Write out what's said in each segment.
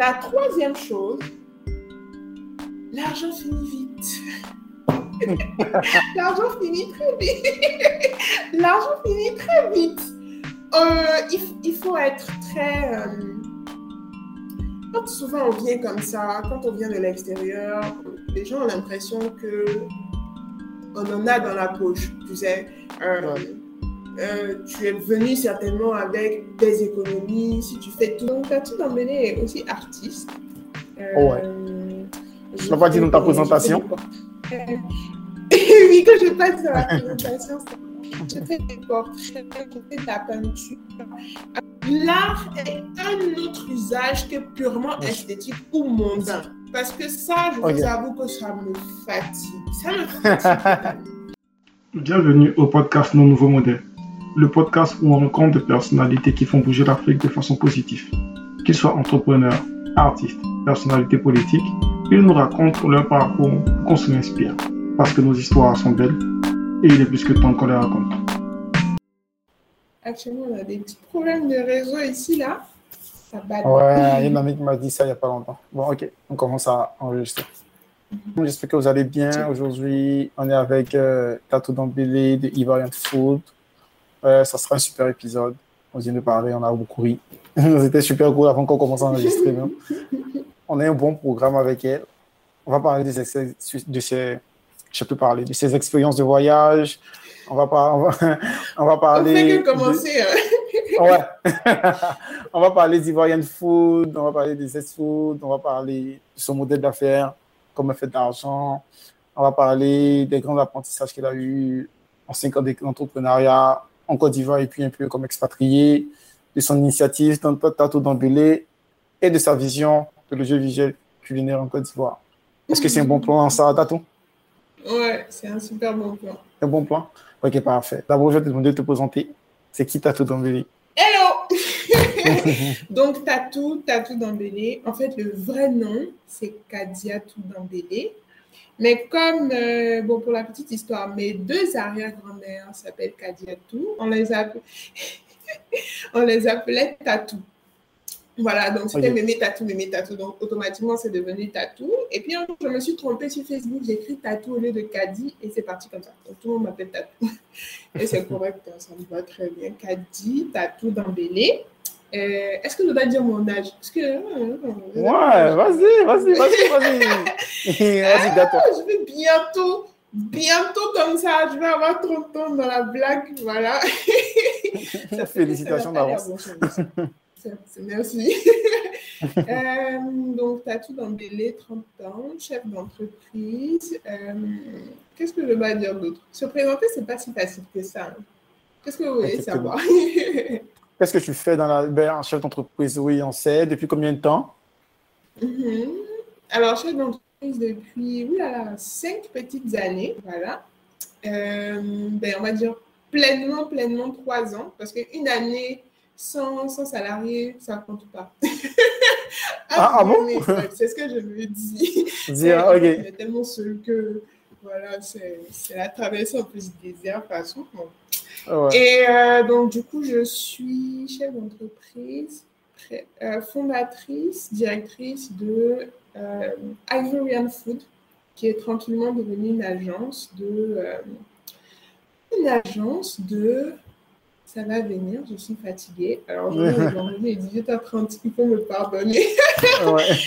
La troisième chose, l'argent finit vite. L'argent finit très vite. L'argent finit très vite. Euh, il, faut être très... quand souvent on vient comme ça, quand on vient de l'extérieur, les gens ont l'impression que on en a dans la poche, tu sais. Euh, euh, tu es venu certainement avec des économies, si tu fais tout. Donc, tout d'emmener est aussi artiste. Euh, oh ouais. Je pas dit dans ta présentation. oui, quand je passe dans la présentation, je fais des portraits, je fais de la peinture. L'art est un autre usage que purement esthétique ou mondain. Parce que ça, je vous avoue que ça me fatigue. Ça me fatigue. Bienvenue au podcast Nos Nouveaux Modèles, le podcast où on rencontre des personnalités qui font bouger l'Afrique de façon positive. Qu'ils soient entrepreneurs, artistes, personnalités politiques, ils nous racontent leur parcours pour qu'on se inspire. Parce que nos histoires sont belles et il est plus que temps qu'on les raconte. Actuellement, on a des petits problèmes de réseau ici, là. Ouais, il y a qui m'a dit ça il n'y a pas longtemps. Bon, ok, on commence à enregistrer. Mhm. J'espère que vous allez bien. Aujourd'hui, on est avec euh, Tatou Dambélé de Ivorian Food. Ça sera un super épisode. On vient de parler, on a beaucoup ri. C'était super cool avant qu'on commence à enregistrer. on a un bon programme avec elle. On va parler de ses, je peux parler de ses expériences de voyage. On va, pas, on va, on va parler. On fait que commencer. Ouais. on va parler d'Ivoirian Food, on va parler des food, on va parler de son modèle d'affaires, comment elle fait de l'argent. On va parler des grands apprentissages qu'elle a eu en cinq ans d'entrepreneuriat en Côte d'Ivoire et puis un peu comme expatrié, de son initiative dans Tato d'Ambélé et de sa vision de le jeu visuel culinaire en Côte d'Ivoire. Est-ce que c'est un bon plan, ça, Tato Ouais, c'est un super bon plan. Un bon plan? Ok, parfait. D'abord, je vais te demander de te présenter. C'est qui Tatou Dambélé Hello Donc, Tatou, Tatou Dambélé. En fait, le vrai nom, c'est Kadia Dambélé. Mais comme, euh, bon, pour la petite histoire, mes deux arrière-grand-mères s'appellent Kadiatou. On les, appelait, on les appelait Tatou. Voilà, donc c'était Mémé Tatou, Mémé Tatou. Donc automatiquement, c'est devenu Tatou. Et puis, je me suis trompée sur Facebook, j'ai écrit Tatou au lieu de Kadi et c'est parti comme ça. Donc tout le monde m'appelle Tatou. Et c'est correct, hein, ça me va très bien. Kadi, Tatou d'embellé. Euh, Est-ce que je dois dire mon âge? Parce que. Euh, ouais, vas-y, vas-y, vas-y, vas-y. d'accord. Je vais bientôt, bientôt comme ça, je vais avoir 30 ans dans la blague. Voilà. Félicitations d'avance. Merci. euh, donc, Tatou Dambélé, 30 ans, chef d'entreprise. Euh, Qu'est-ce que je vais dire d'autre? Se présenter, c'est pas si facile que ça. Qu'est-ce que vous voulez savoir? Qu'est-ce que tu fais dans la ben, chef d'entreprise? Oui, on sait. Depuis combien de temps? Mm-hmm. Alors, chef d'entreprise depuis voilà, cinq petites années. Voilà. Euh, ben, on va dire pleinement, pleinement trois ans. Parce qu'une année sans, sans salarié, ça ne compte pas. ah, ah, bon? C'est ce que je me dis. Dire, ok. est tellement seul que voilà, c'est la traversée en plus du désert, façon. Ah Et euh, donc, du coup, je suis chef d'entreprise, euh, fondatrice, directrice de euh, Ivorian Food, qui est tranquillement devenue une agence de. Euh, une agence de ça va venir, je suis fatiguée. Alors, je vais 18h30, il faut me pardonner.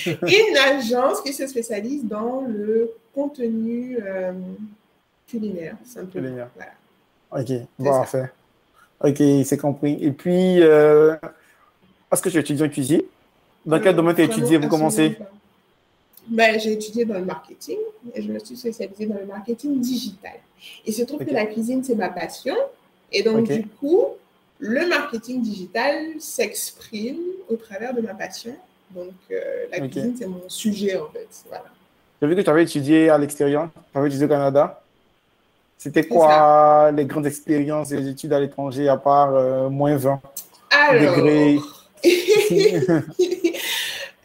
Une agence qui se spécialise dans le contenu euh, culinaire, simplement. Culinaire. Ok, parfait. Ok, c'est compris. Et puis, euh, est-ce que tu étudies en cuisine Dans quel domaine tu étudié Vous commencez ben, J'ai étudié dans le marketing et je me suis spécialisée dans le marketing digital. Il se trouve que la cuisine, c'est ma passion. Et donc, du coup, le marketing digital s'exprime au travers de ma passion. Donc, euh, la cuisine, c'est mon sujet, en fait. Voilà. J'ai vu que tu avais étudié à l'extérieur, tu avais étudié au Canada. C'était quoi les grandes expériences et les études à l'étranger, à part euh, moins 20 Alors... degrés?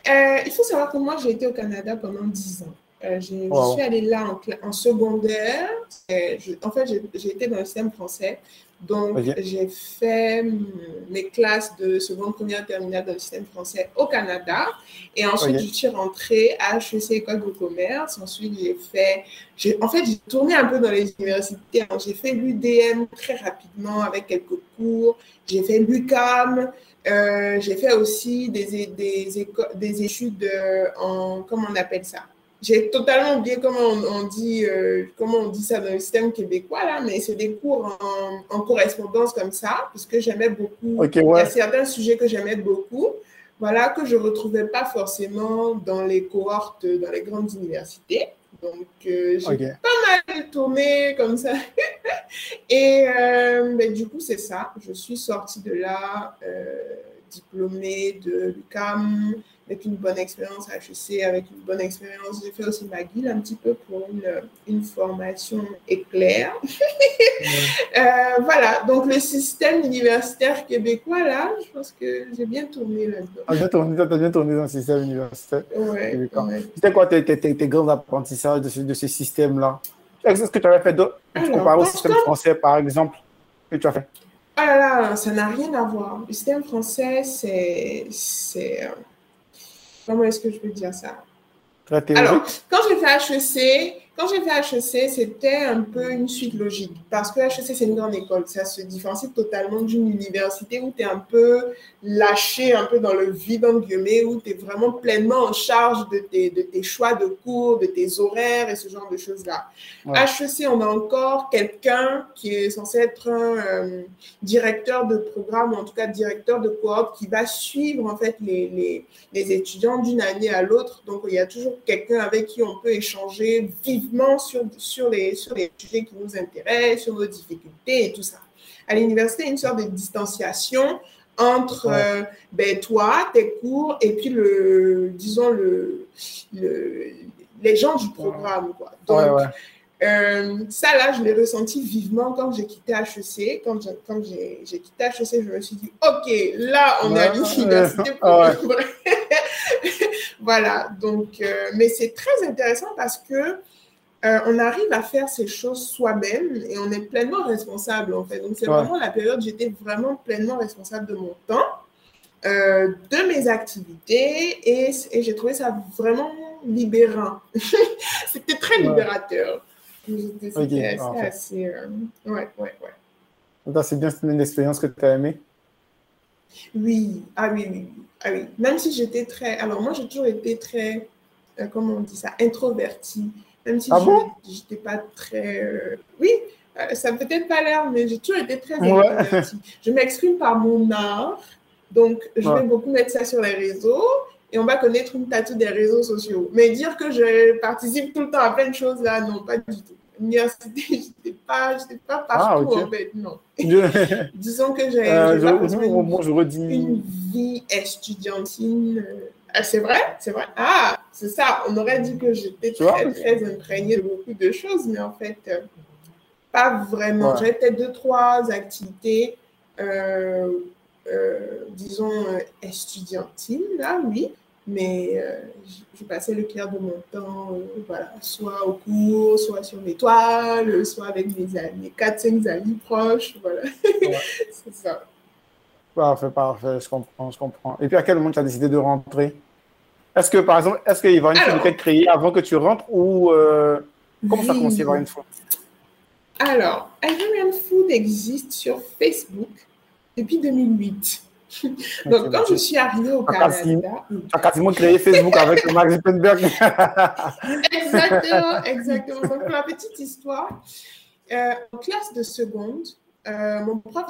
euh, il faut savoir que moi, j'ai été au Canada pendant 10 ans. je suis allée là en, secondaire. en fait, j'ai été dans le système français. Donc, j'ai fait mes classes de seconde, première, terminale dans le système français au Canada. Et ensuite, je suis rentrée à HEC École de commerce. Ensuite, j'ai fait. En fait, j'ai tourné un peu dans les universités. J'ai fait l'UDM très rapidement avec quelques cours. J'ai fait l'UCAM. Euh, j'ai fait aussi des, des, des études euh, en. Comment on appelle ça? J'ai totalement oublié comment on, dit, euh, comment on dit ça dans le système québécois, là, mais c'est des cours en, correspondance comme ça, parce que j'aimais beaucoup. Il y a certains sujets que j'aimais beaucoup, voilà, que je ne retrouvais pas forcément dans les cohortes, dans les grandes universités. Donc, j'ai pas mal tourné comme ça. Et euh, ben, du coup, c'est ça. Je suis sortie de là, diplômée de l'UCAM avec une bonne expérience à HEC, avec une bonne expérience. J'ai fait aussi McGill un petit peu pour une, une formation éclair. euh, voilà, donc le système universitaire québécois, là, je pense que j'ai bien tourné là-dedans. Ah, bien tourné, tu as bien tourné dans le système universitaire ouais, C'était quoi tes, tes, tes, grands apprentissages de ce, de ce système-là? Est-ce que tu avais fait d'autres Comparé au système français, par exemple, que tu as fait? Ah là là, ça n'a rien à voir. Le système français, c'est euh, Comment est-ce que je peux dire ça? Alors, quand j'ai fait HEC, quand j'ai fait HEC, c'était un peu une suite logique parce que HEC, c'est une grande école. Ça se différencie totalement d'une université où tu es un peu lâché, un peu dans le vide, en guillemets, où tu es vraiment pleinement en charge de tes, de tes choix de cours, de tes horaires et ce genre de choses-là. HEC, on a encore quelqu'un qui est censé être un euh, directeur de programme, ou en tout cas directeur de coop, qui va suivre en fait les, les, les étudiants d'une année à l'autre. Donc, il y a toujours quelqu'un avec qui on peut échanger vivement sur, sur, les, sur les sujets qui nous intéressent, sur nos difficultés et tout ça. À l'université, une sorte de distanciation entre euh, ben, toi, tes cours, et puis, le, disons, le, le les gens du programme. Quoi. Donc, euh, ça, là, je l'ai ressenti vivement quand j'ai quitté HEC. Quand j'ai quitté HEC, je me suis dit, OK, là, on est à l'université voilà, donc, euh, mais c'est très intéressant parce que euh, on arrive à faire ces choses soi-même et on est pleinement responsable en fait. Donc c'est vraiment la période où j'étais vraiment pleinement responsable de mon temps, euh, de mes activités et, j'ai trouvé ça vraiment libérant. C'était très libérateur. C'était assez... Euh, ouais, ouais, ouais. C'est bien, une expérience que tu as aimée? Oui, ah oui, oui, ah oui. Même si j'étais très... Alors moi j'ai toujours été très, comment on dit ça, introvertie. Même si ah je n'étais pas très. Euh, oui, euh, ça peut-être pas l'air, mais j'ai toujours été très ouais. Je m'exprime par mon art. Donc, je vais beaucoup mettre ça sur les réseaux et on va connaître une tatou des réseaux sociaux. Mais dire que je participe tout le temps à plein de choses là, non, pas du tout. L'université, je n'étais pas, pas partout ah, en fait, non. Disons que j'ai euh, une vie estudiantine. Ah, c'est vrai, c'est vrai? Ah, c'est ça. On aurait dit que j'étais très, très imprégnée de beaucoup de choses, mais en fait, euh, pas vraiment. J'avais peut-être deux, trois activités, euh, euh, disons, estudiantines, là, oui. Mais je, passais le clair de mon temps, voilà, soit au cours, soit sur mes toiles, soit avec mes amis, quatre, cinq amis proches, voilà. c'est ça. Parfait, parfait, je comprends, je comprends. Et puis à quel moment tu as décidé de rentrer? Est-ce que, par exemple, est-ce qu'il va une être créée avant que tu rentres ou euh, comment ça commence une Food Alors, Ivorian Food existe sur Facebook depuis 2008. Donc, quand je suis arrivée au Canada. Tu as quasiment créé Facebook avec Mark Zuckerberg. exactement, exactement. Donc, pour la petite histoire, euh, en classe de seconde, euh, mon prof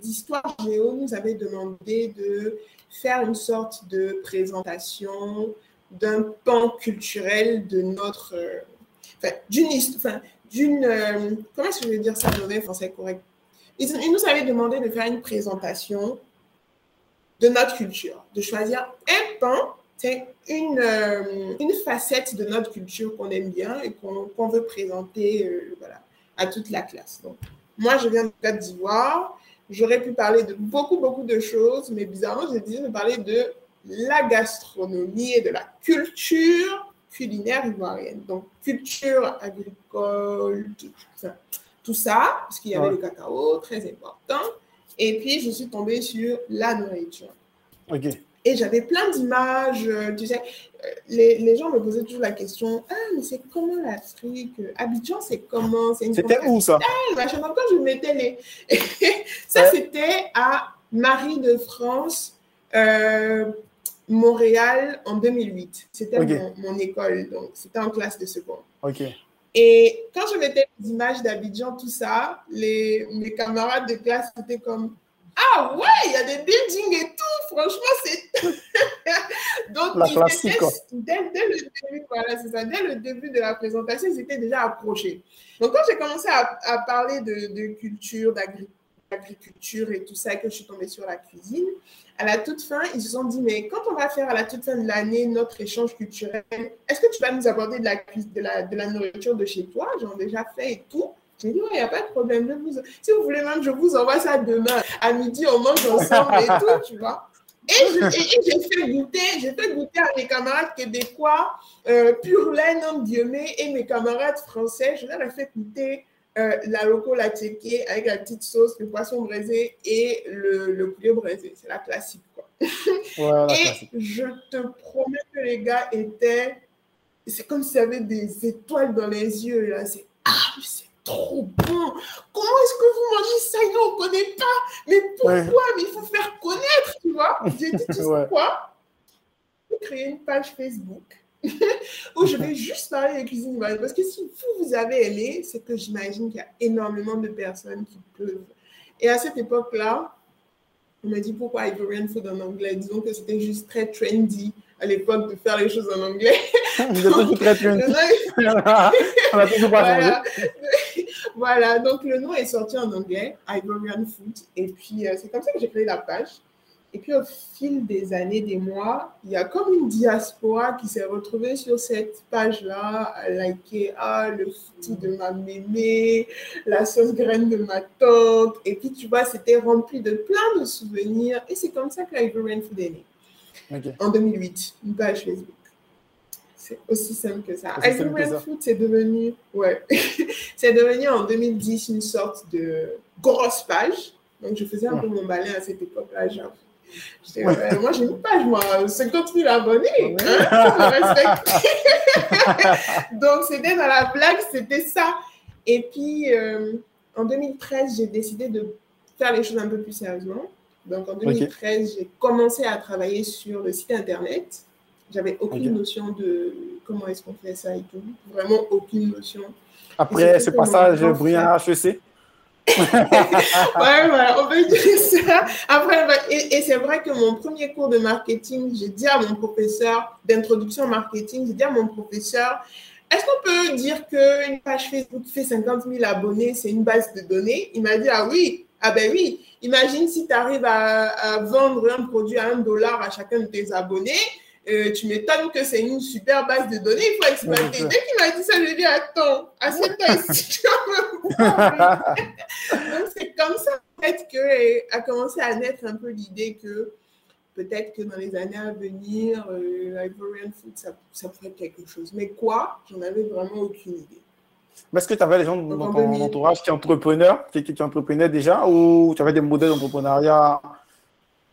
d'histoire géo nous avait demandé de faire une sorte de présentation d'un pan culturel de notre. Euh, d'une. Euh, comment est-ce que je vais dire ça en français correct? Il, nous avait demandé de faire une présentation de notre culture, de choisir un pan, c'est une, une facette de notre culture qu'on aime bien et qu'on veut présenter voilà, à toute la classe. Moi, je viens de Côte d'Ivoire. J'aurais pu parler de beaucoup, beaucoup de choses, mais bizarrement, j'ai décidé de parler de la gastronomie et de la culture culinaire ivoirienne. Donc, culture agricole, tout, ça, parce qu'il y avait le cacao, très important. Et puis, je suis tombée sur la nourriture. OK. Et j'avais plein d'images, euh, tu sais, euh, les, les, gens me posaient toujours la question, ah, mais c'est comment l'Afrique? Abidjan, c'est comment? C'était où ça? Quand je mettais les... ça, c'était à Marie de France, euh, Montréal, en 2008. C'était mon, école, donc c'était en classe de seconde. OK. Et quand je mettais les images d'Abidjan, tout ça, les, mes camarades de classe étaient comme ah ouais, il y a des buildings et tout. Franchement, c'est. Donc, la classique, dès, dès, le début, voilà, c'est ça. Dès le début de la présentation, ils étaient déjà approchés. Donc, quand j'ai commencé à, à parler de, de culture, d'agriculture et tout ça, que je suis tombée sur la cuisine, à la toute fin, ils se sont dit, mais quand on va faire à la toute fin de l'année notre échange culturel, est-ce que tu vas nous aborder de la, de la, de la nourriture de chez toi J'en ai déjà fait et tout? J'ai dit, il n'y a pas de problème. vous... Si vous voulez même, je vous envoie ça demain. À midi, on mange ensemble et tout, tu vois. Et j'ai fait goûter, j'ai fait goûter à mes camarades québécois, euh, pur laine, en guillemets, et mes camarades français, je leur ai fait goûter euh, la loco la tchéké avec la petite sauce, le poisson braisé et le, le poulet braisé. C'est la classique, quoi. et je te promets que les gars étaient, c'est comme s'il y avait des étoiles dans les yeux, là. C'est, ah, c'est trop bon. Comment est-ce que vous mangez ça? Nous, on ne connaît pas. Mais pourquoi? Mais il faut faire connaître, tu vois. J'ai dit, tu sais quoi? Je vais créer une page Facebook où je vais juste parler de cuisine ivoirienne. Parce que si vous, vous avez aimé, c'est que j'imagine qu'il y a énormément de personnes qui peuvent. Et à cette époque-là, on m'a dit pourquoi Ivorian food en anglais? Disons que c'était juste très trendy à l'époque de faire les choses en anglais. Vous êtes toujours très trendy. on a toujours pas voilà. voilà, donc le nom est sorti en anglais, Ivorian Food. Et puis, euh, c'est comme ça que j'ai créé la page. Et puis, au fil des années, des mois, il y a comme une diaspora qui s'est retrouvée sur cette page-là, à liker ah, le foutu de ma mémé, la sauce graine de ma tante. Et puis, tu vois, c'était rempli de plein de souvenirs. Et c'est comme ça que Ivorian Food est né. En 2008, une page Facebook. C'est aussi simple que ça. Ivorian Food, c'est devenu, ouais, c'est devenu en 2010 une sorte de grosse page. Donc, je faisais un peu mon balai à cette époque-là, genre moi, j'ai une page, moi, 50 000 abonnés. Hein, Donc, c'était dans la blague, c'était ça. Et puis, euh, en 2013, j'ai décidé de faire les choses un peu plus sérieusement. Donc, en 2013, j'ai commencé à travailler sur le site Internet. J'avais aucune notion de comment est-ce qu'on fait ça et tout. Vraiment aucune notion. Après ce passage brillant HEC ouais, voilà, on peut dire ça. Après, et, c'est vrai que mon premier cours de marketing, j'ai dit à mon professeur d'introduction au marketing, j'ai dit à mon professeur, est-ce qu'on peut dire qu'une page Facebook qui fait 50 000 abonnés, c'est une base de données? Il m'a dit, ah oui, ah ben oui. Imagine si tu arrives à, à, vendre un produit à un dollar à chacun de tes abonnés. Euh, tu m'étonnes que c'est une super base de données, il faut exploiter. Dès qu'il m'a dit ça, je lui ai dit Attends, assieds-toi ici. Donc, c'est comme ça en fait, que a commencé à naître un peu l'idée que peut-être que dans les années à venir, euh, Ivorian Food, ça, ça pourrait être quelque chose. Mais quoi? J'en avais vraiment aucune idée. Est-ce que tu avais les gens dans ton entourage qui entrepreneurs, qui, qui, qui entreprenaient déjà, ou tu avais des modèles d'entrepreneuriat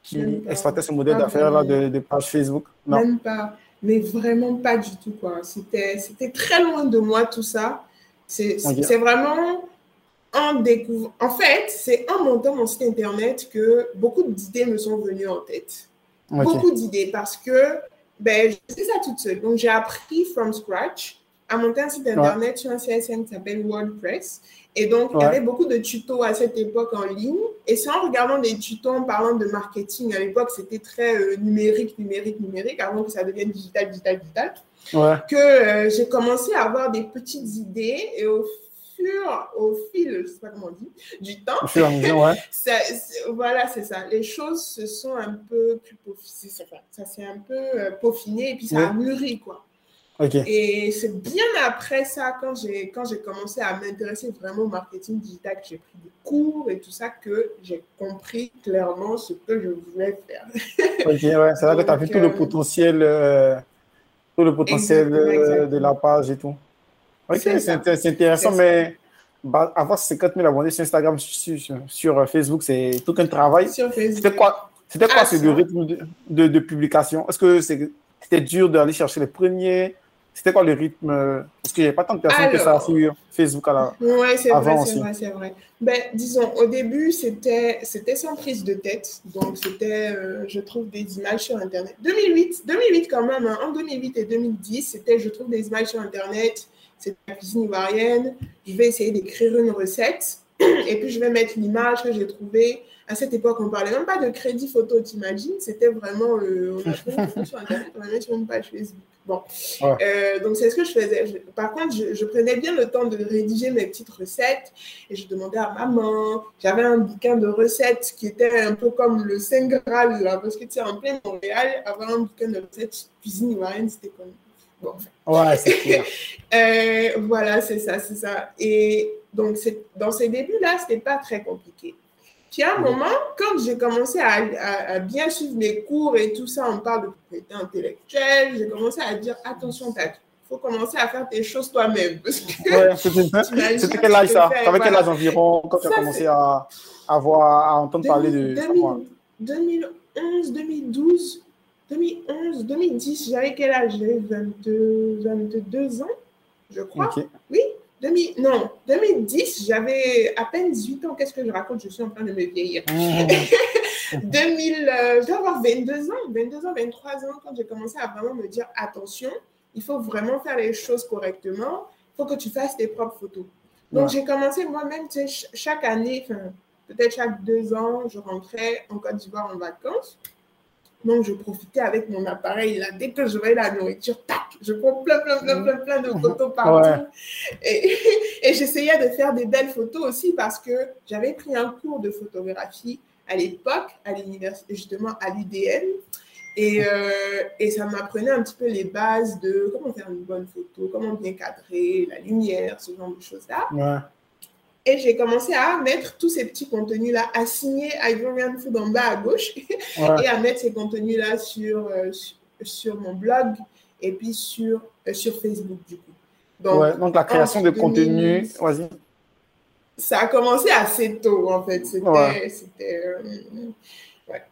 qui exploitait ce modèle d'affaires de, de, page Facebook? Non. Même pas, mais vraiment pas du tout. quoi. C'était très loin de moi tout ça. C'est vraiment en découvrant. En fait, c'est en montant mon site internet que beaucoup d'idées me sont venues en tête. Beaucoup d'idées parce que ben, je faisais ça toute seule. Donc, j'ai appris from scratch à monter un site internet sur un CSM qui s'appelle WordPress. Et donc, il y avait beaucoup de tutos à cette époque en ligne. Et c'est en regardant des tutos, en parlant de marketing, à l'époque, c'était très euh, numérique, numérique, numérique, avant que ça devienne digital, digital, digital, que euh, j'ai commencé à avoir des petites idées. Et au fur, au fil, je sais pas comment on dit, du temps, voilà, c'est ça. Les choses se sont un peu plus peaufinées, ça s'est un peu euh, peaufiné et puis ça a mûri, quoi. Et c'est bien après ça, quand j'ai, quand j'ai commencé à m'intéresser vraiment au marketing digital, que j'ai pris des cours et tout ça, que j'ai compris clairement ce que je voulais faire. ok, ouais, c'est là que tu as vu tout le euh, potentiel euh, tout le potentiel de, la page et tout. Ok, c'est intéressant, mais bah, avoir 50 000 abonnés sur Instagram, sur, euh, Facebook, c'est tout un travail. C'était quoi, c'était quoi ah, ce rythme de, de publication? Est-ce que c'était dur d'aller chercher les premiers? C'était quoi le rythme? Parce qu'il n'y avait pas tant de personnes que ça sur Facebook à la. Oui, c'est vrai, c'est vrai, c'est vrai. Ben, disons, au début, c'était sans prise de tête. Donc, c'était, euh, je trouve, des images sur Internet. 2008, 2008 quand même, hein. en 2008 et 2010, c'était, je trouve, des images sur Internet. C'était la cuisine ivoirienne. Je vais essayer d'écrire une recette. Et puis, je vais mettre l'image que j'ai trouvée. À cette époque, on ne parlait même pas de crédit photo, t'imagines? C'était vraiment, euh, on a trouvé une photo sur Internet, on la met sur une page Facebook. Bon, euh, donc c'est ce que je faisais. par contre, je, prenais bien le temps de rédiger mes petites recettes et je demandais à maman. J'avais un bouquin de recettes qui était un peu comme le Saint Graal, là, parce que tu sais, en plein Montréal, avoir un bouquin de recettes cuisine ivoirienne, c'était comme. Bon, Ouais, c'est clair. euh, voilà, c'est ça, c'est ça. Et donc, dans ces débuts-là, c'était pas très compliqué. Puis à un moment, quand j'ai commencé à, bien suivre mes cours et tout ça, on parle de propriété intellectuelle, j'ai commencé à dire attention, il faut commencer à faire tes choses toi-même. Ouais, C'était quel âge ça? Avec quel âge environ quand tu as commencé à, à entendre parler de 2011, 2012, 2011, 2010, j'avais quel âge? J'avais 22, 22 ans, je crois. Oui, non, 2010, j'avais à peine 18 ans. Qu'est-ce que je raconte? Je suis en train de me vieillir. 2000, euh, je dois avoir 22 ans, 22 ans, 23 ans, quand j'ai commencé à vraiment me dire attention, il faut vraiment faire les choses correctement. Il faut que tu fasses tes propres photos. Donc, j'ai commencé moi-même, tu sais, chaque année, peut-être chaque deux ans, je rentrais en Côte d'Ivoire en vacances. Donc, je profitais avec mon appareil. Là, dès que je voyais la nourriture, tac, je prends plein, plein, plein, plein, plein de photos partout. Et, et j'essayais de faire des belles photos aussi parce que j'avais pris un cours de photographie à l'époque, à l'université, justement à l'UDN. Et, euh, et, ça m'apprenait un petit peu les bases de comment faire une bonne photo, comment bien cadrer, la lumière, ce genre de choses-là. Ouais. Et j'ai commencé à mettre tous ces petits contenus-là, à signer Ivorian Food en bas à gauche et à mettre ces contenus-là sur, euh, sur, mon blog et puis sur, euh, sur Facebook du coup. Donc, donc la création de contenu, vas-y. Ça a commencé assez tôt en fait. C'était. Euh,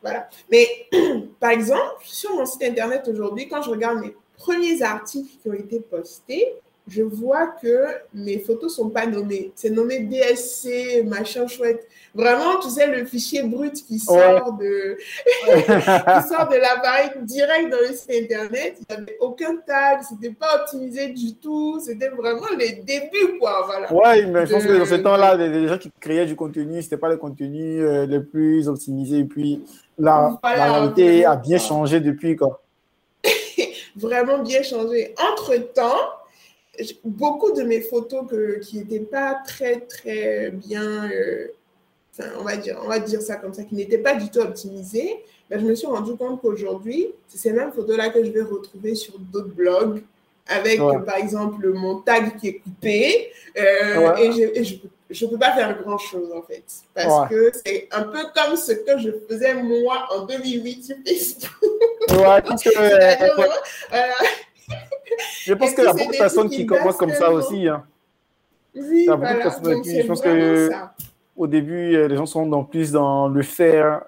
voilà. Mais par exemple, sur mon site internet aujourd'hui, quand je regarde mes premiers articles qui ont été postés, je vois que mes photos sont pas nommées. C'est nommé DSC, machin chouette. Vraiment, tu sais, le fichier brut qui sort de, qui sort de l'appareil direct dans le site internet. Il n'y avait aucun tag, c'était pas optimisé du tout. C'était vraiment les débuts, quoi. Voilà. Ouais, mais je pense que dans ce temps-là, les, gens qui créaient du contenu, c'était pas le contenu euh, le plus optimisé. Et puis, la, la réalité a bien changé depuis, quoi. vraiment bien changé. Entre-temps, beaucoup de mes photos que, qui n'étaient pas très, très bien, euh, on, va dire, on va dire ça comme ça, qui n'étaient pas du tout optimisées, ben, je me suis rendu compte qu'aujourd'hui, c'est ces mêmes photos-là que je vais retrouver sur d'autres blogs, avec par exemple mon tag qui est coupé, euh, et, je ne peux pas faire grand-chose en fait, parce que c'est un peu comme ce que je faisais moi en 2008 sur Facebook. Ouais, parce que, je pense qu'il y a beaucoup de personnes qui commencent comme ça aussi. Hein. Oui, voilà. je pense que au début, euh, les gens sont dans plus dans le faire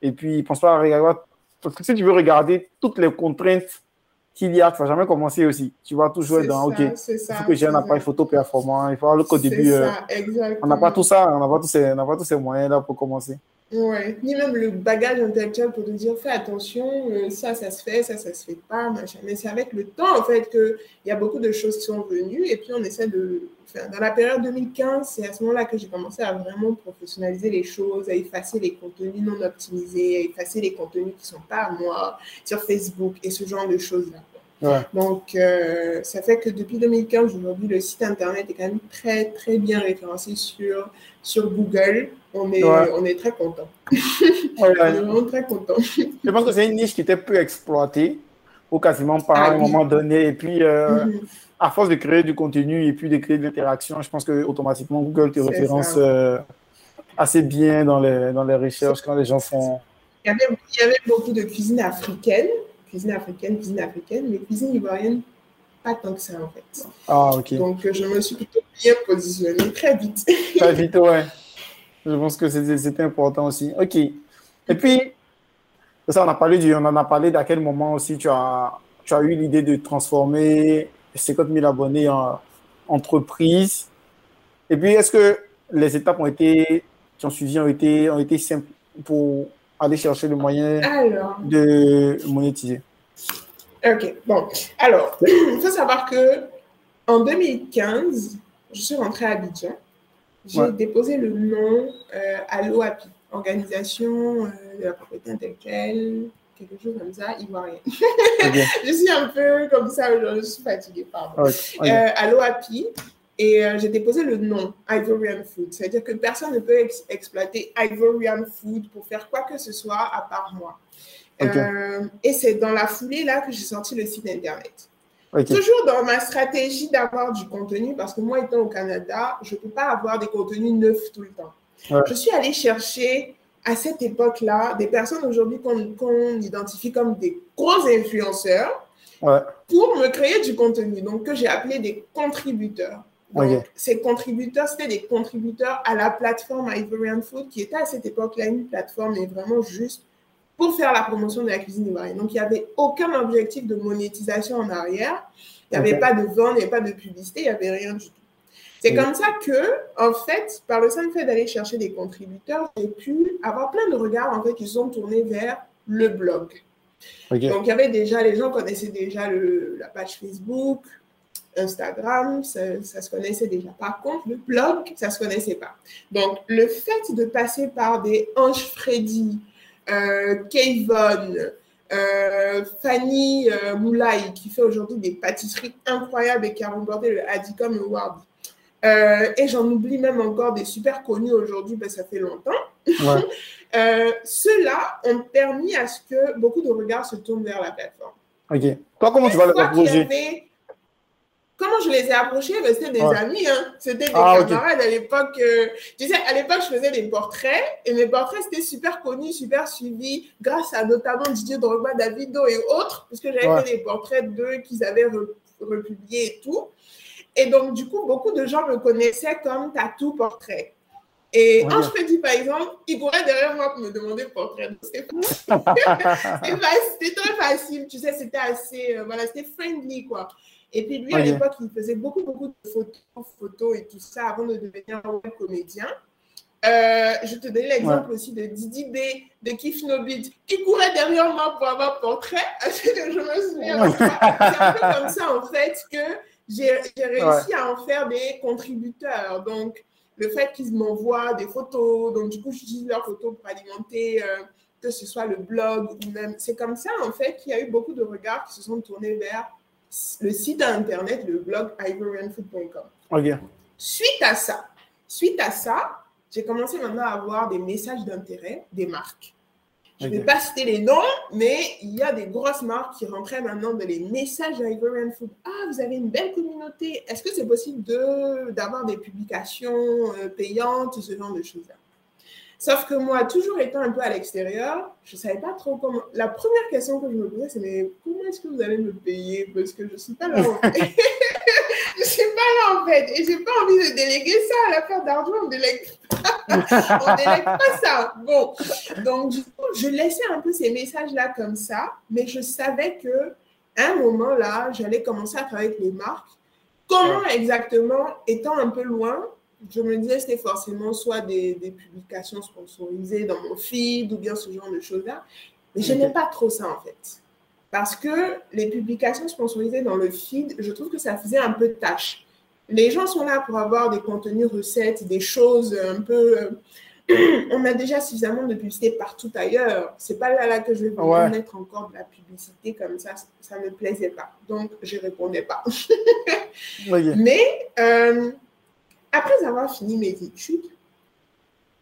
et puis ils pensent pas à regarder. Parce que si tu veux regarder toutes les contraintes qu'il y a, tu vas jamais commencer aussi. Tu vas toujours être dans, OK, il faut que j'ai un appareil photo performant. Il faut qu'au début, euh, on n'a pas tout ça, on n'a pas tous ces, pas tous ces moyens-là pour commencer. Ouais, ni même le bagage intellectuel pour te dire fais attention, euh, ça, ça se fait, ça, ça se fait pas, machin. Mais c'est avec le temps, en fait, qu'il y a beaucoup de choses qui sont venues et puis on essaie de. faire dans la période 2015, c'est à ce moment-là que j'ai commencé à vraiment professionnaliser les choses, à effacer les contenus non optimisés, à effacer les contenus qui ne sont pas à moi sur Facebook et ce genre de choses-là. Donc, euh, ça fait que depuis 2015, aujourd'hui, le site internet est quand même très, très bien référencé sur, sur Google. On est, on est très content. on est vraiment très content. Je pense que c'est une niche qui était peu exploitée, ou quasiment pas à un ah moment donné. Et puis, euh, mhm. à force de créer du contenu et puis de créer de l'interaction, je pense que automatiquement Google te référence euh, assez bien dans les, dans les recherches quand les gens font. Il y, avait, il y avait beaucoup de cuisine africaine cuisine africaine, cuisine africaine, mais cuisine ivoirienne, pas tant que ça en fait. Ah, ok. Donc, je me suis plutôt bien positionnée très vite. très vite, ouais. Je pense que c'était important aussi. Ok. Et puis, ça, on, a parlé du, on en a parlé d'à quel moment aussi tu as, tu as eu l'idée de transformer 50 000 abonnés en entreprise. Et puis, est-ce que les étapes ont été, qui ont suivi ont été, ont été simples pour aller chercher le moyen de monétiser Ok, bon. Alors, il faut savoir que en 2015, je suis rentrée à Abidjan. J'ai déposé le nom euh, à l'OAPI, Organisation euh, de la propriété intellectuelle, quelque chose comme ça, ivoirienne. je suis un peu comme ça aujourd'hui, je suis fatiguée, pardon. Euh, à l'OAPI, et j'ai déposé le nom Ivorian Food. C'est-à-dire que personne ne peut exploiter Ivorian Food pour faire quoi que ce soit à part moi. et c'est dans la foulée là que j'ai sorti le site internet. Toujours dans ma stratégie d'avoir du contenu, parce que moi étant au Canada, je ne peux pas avoir des contenus neufs tout le temps. Je suis allée chercher à cette époque-là des personnes aujourd'hui qu'on identifie comme des gros influenceurs pour me créer du contenu, donc que j'ai appelé des contributeurs. Donc, ces contributeurs, c'était des contributeurs à la plateforme Ivorian Food, qui était à cette époque-là une plateforme, mais vraiment juste pour faire la promotion de la cuisine ivoirienne. Donc, il n'y avait aucun objectif de monétisation en arrière. Il n'y avait pas de vente, il n'y avait pas de publicité, il n'y avait rien du tout. C'est comme ça que, en fait, par le simple fait d'aller chercher des contributeurs, j'ai pu avoir plein de regards en fait qui sont tournés vers le blog. Donc, il y avait déjà, les gens connaissaient déjà le, la page Facebook, Instagram, ça, ça, se connaissait déjà. Par contre, le blog, ça ne se connaissait pas. Donc, le fait de passer par des Ange Freddy, euh, Kayvon, euh, Fanny euh, Moulay, qui fait aujourd'hui des pâtisseries incroyables et qui a remporté le Adicom Award. Euh, et j'en oublie même encore des super connus aujourd'hui, ben, ça fait longtemps. Ceux-là ont permis à ce que beaucoup de regards se tournent vers la plateforme. Ok. Toi, comment tu vas le approcher Comment je les ai approchés C'était des amis, hein. c'était des ah, camarades à l'époque. Euh, tu sais, à l'époque, je faisais des portraits et mes portraits, c'était super connus, super suivis, grâce à notamment Didier Drogba, Davido et autres, puisque j'avais fait des portraits d'eux qu'ils avaient republiés et tout. Et donc, du coup, beaucoup de gens me connaissaient comme Tatou Portrait. Et quand je dis, par exemple, il pourrait derrière moi pour me demander le portrait. C'était très facile, tu sais, c'était assez, euh, voilà, c'était friendly, quoi. Et puis lui, à l'époque, il faisait beaucoup, beaucoup de photos, photos et tout ça avant de devenir un comédien. Euh, je te donne l'exemple aussi de Didi B, de Kif Nobit, qui courait derrière moi pour avoir portrait. je me souviens. C'est un peu comme ça, en fait, que j'ai réussi à en faire des contributeurs. Donc, le fait qu'ils m'envoient des photos, donc du coup, j'utilise leurs photos pour alimenter, euh, que ce soit le blog ou même. C'est comme ça, en fait, qu'il y a eu beaucoup de regards qui se sont tournés vers le site internet, le blog ivorianfood.com. Suite à ça, suite à ça, j'ai commencé maintenant à avoir des messages d'intérêt des marques. Je ne vais pas citer les noms, mais il y a des grosses marques qui rentraient maintenant dans les messages d'Ivorian Food. Ah, vous avez une belle communauté. Est-ce que c'est possible d'avoir des publications euh, payantes, ce genre de choses-là? Sauf que moi, toujours étant un peu à l'extérieur, je ne savais pas trop comment. La première question que je me posais, c'est mais comment est-ce que vous allez me payer? Parce que je ne suis pas là. En fait. je ne suis pas là en fait. Et je n'ai pas envie de déléguer ça à l'affaire d'argent. On délègue on délègue pas ça. Bon. Donc, du coup, je laissais un peu ces messages-là comme ça, mais je savais que un moment là, j'allais commencer à travailler avec les marques. Comment exactement, étant un peu loin, je me disais c'était forcément soit des, publications sponsorisées dans mon feed ou bien ce genre de choses-là. Mais je n'aime pas trop ça en fait. Parce que les publications sponsorisées dans le feed, je trouve que ça faisait un peu de tâche. Les gens sont là pour avoir des contenus recettes, des choses un peu. Euh, on a déjà suffisamment de publicité partout ailleurs. C'est pas là, là que je vais vous mettre encore de la publicité comme ça. Ça ne me plaisait pas. Donc, je répondais pas. Mais euh, après avoir fini mes études,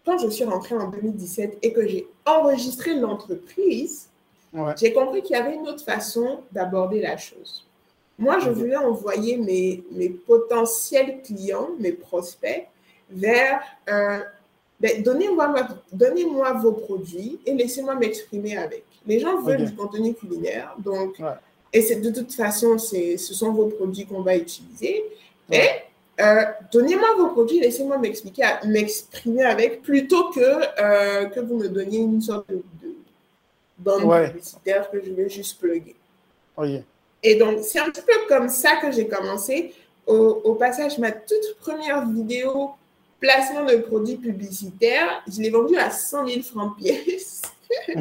quand je suis rentrée en 2017 et que j'ai enregistré l'entreprise, j'ai compris qu'il y avait une autre façon d'aborder la chose. Moi, je voulais envoyer mes, mes potentiels clients, mes prospects, vers euh, ben, donnez-moi donnez vos produits et laissez-moi m'exprimer avec. Les gens veulent du contenu culinaire. Donc, et c'est de toute façon, ce sont vos produits qu'on va utiliser. Et euh, donnez-moi vos produits, laissez-moi m'expliquer, m'exprimer avec, plutôt que, euh, que vous me donniez une sorte de, bande publicitaire que je vais juste plugger. Et donc, c'est un petit peu comme ça que j'ai commencé. Au, au, passage, ma toute première vidéo placement de produits publicitaires, je l'ai vendue à 100 000 francs pièce.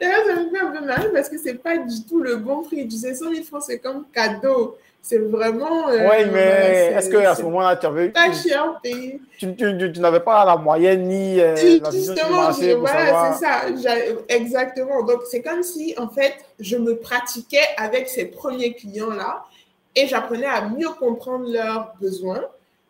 D'ailleurs, ça me fait un peu mal parce que c'est pas du tout le bon prix. Tu sais, 100 000 francs, c'est comme cadeau. C'est vraiment. Euh, oui, mais est-ce qu'à ce moment-là, tu avais. Pas cher payé. Tu, tu, tu, n'avais pas la moyenne ni euh, la Justement, voilà, c'est ça. Exactement. Donc, c'est comme si, en fait, je me pratiquais avec ces premiers clients-là et j'apprenais à mieux comprendre leurs besoins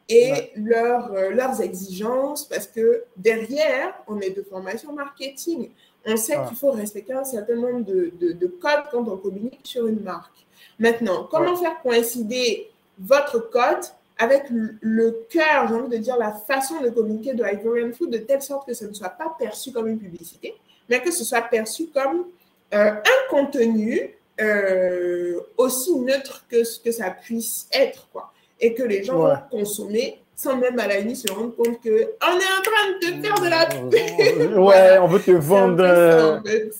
et euh, leurs exigences, parce que derrière, on est de formation marketing. On sait qu'il faut respecter un certain nombre de, de, codes quand on communique sur une marque. Maintenant, comment faire coïncider votre code avec le cœur, j'ai envie de dire, la façon de communiquer de Ivorian Food de telle sorte que ça ne soit pas perçu comme une publicité, mais que ce soit perçu comme euh, un contenu euh, aussi neutre que ce que ça puisse être, quoi et que les gens vont consommer sans même à la limite se rendre compte que on est en train de te faire de la pub. ouais, on veut te vendre. Ça, en fait.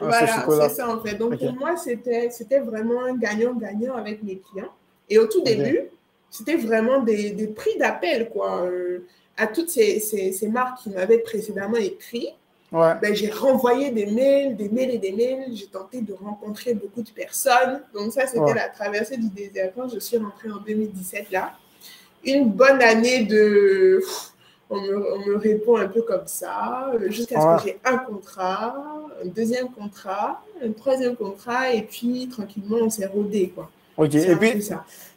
voilà, c'est ça en fait. Donc pour moi, c'était, c'était vraiment un gagnant-gagnant avec mes clients. Et au tout début, c'était vraiment des, des prix d'appel, quoi. Euh, à toutes ces, ces, ces marques qui m'avaient précédemment écrit, ben, j'ai renvoyé des mails, des mails et des mails. J'ai tenté de rencontrer beaucoup de personnes. Donc ça, c'était la traversée du désert quand je suis rentrée en 2017 là. Une bonne année de... On me, on me répond un peu comme ça, jusqu'à ce que j'ai un contrat, un deuxième contrat, un troisième contrat, et puis tranquillement, on s'est rodé. Quoi. Ok, et puis,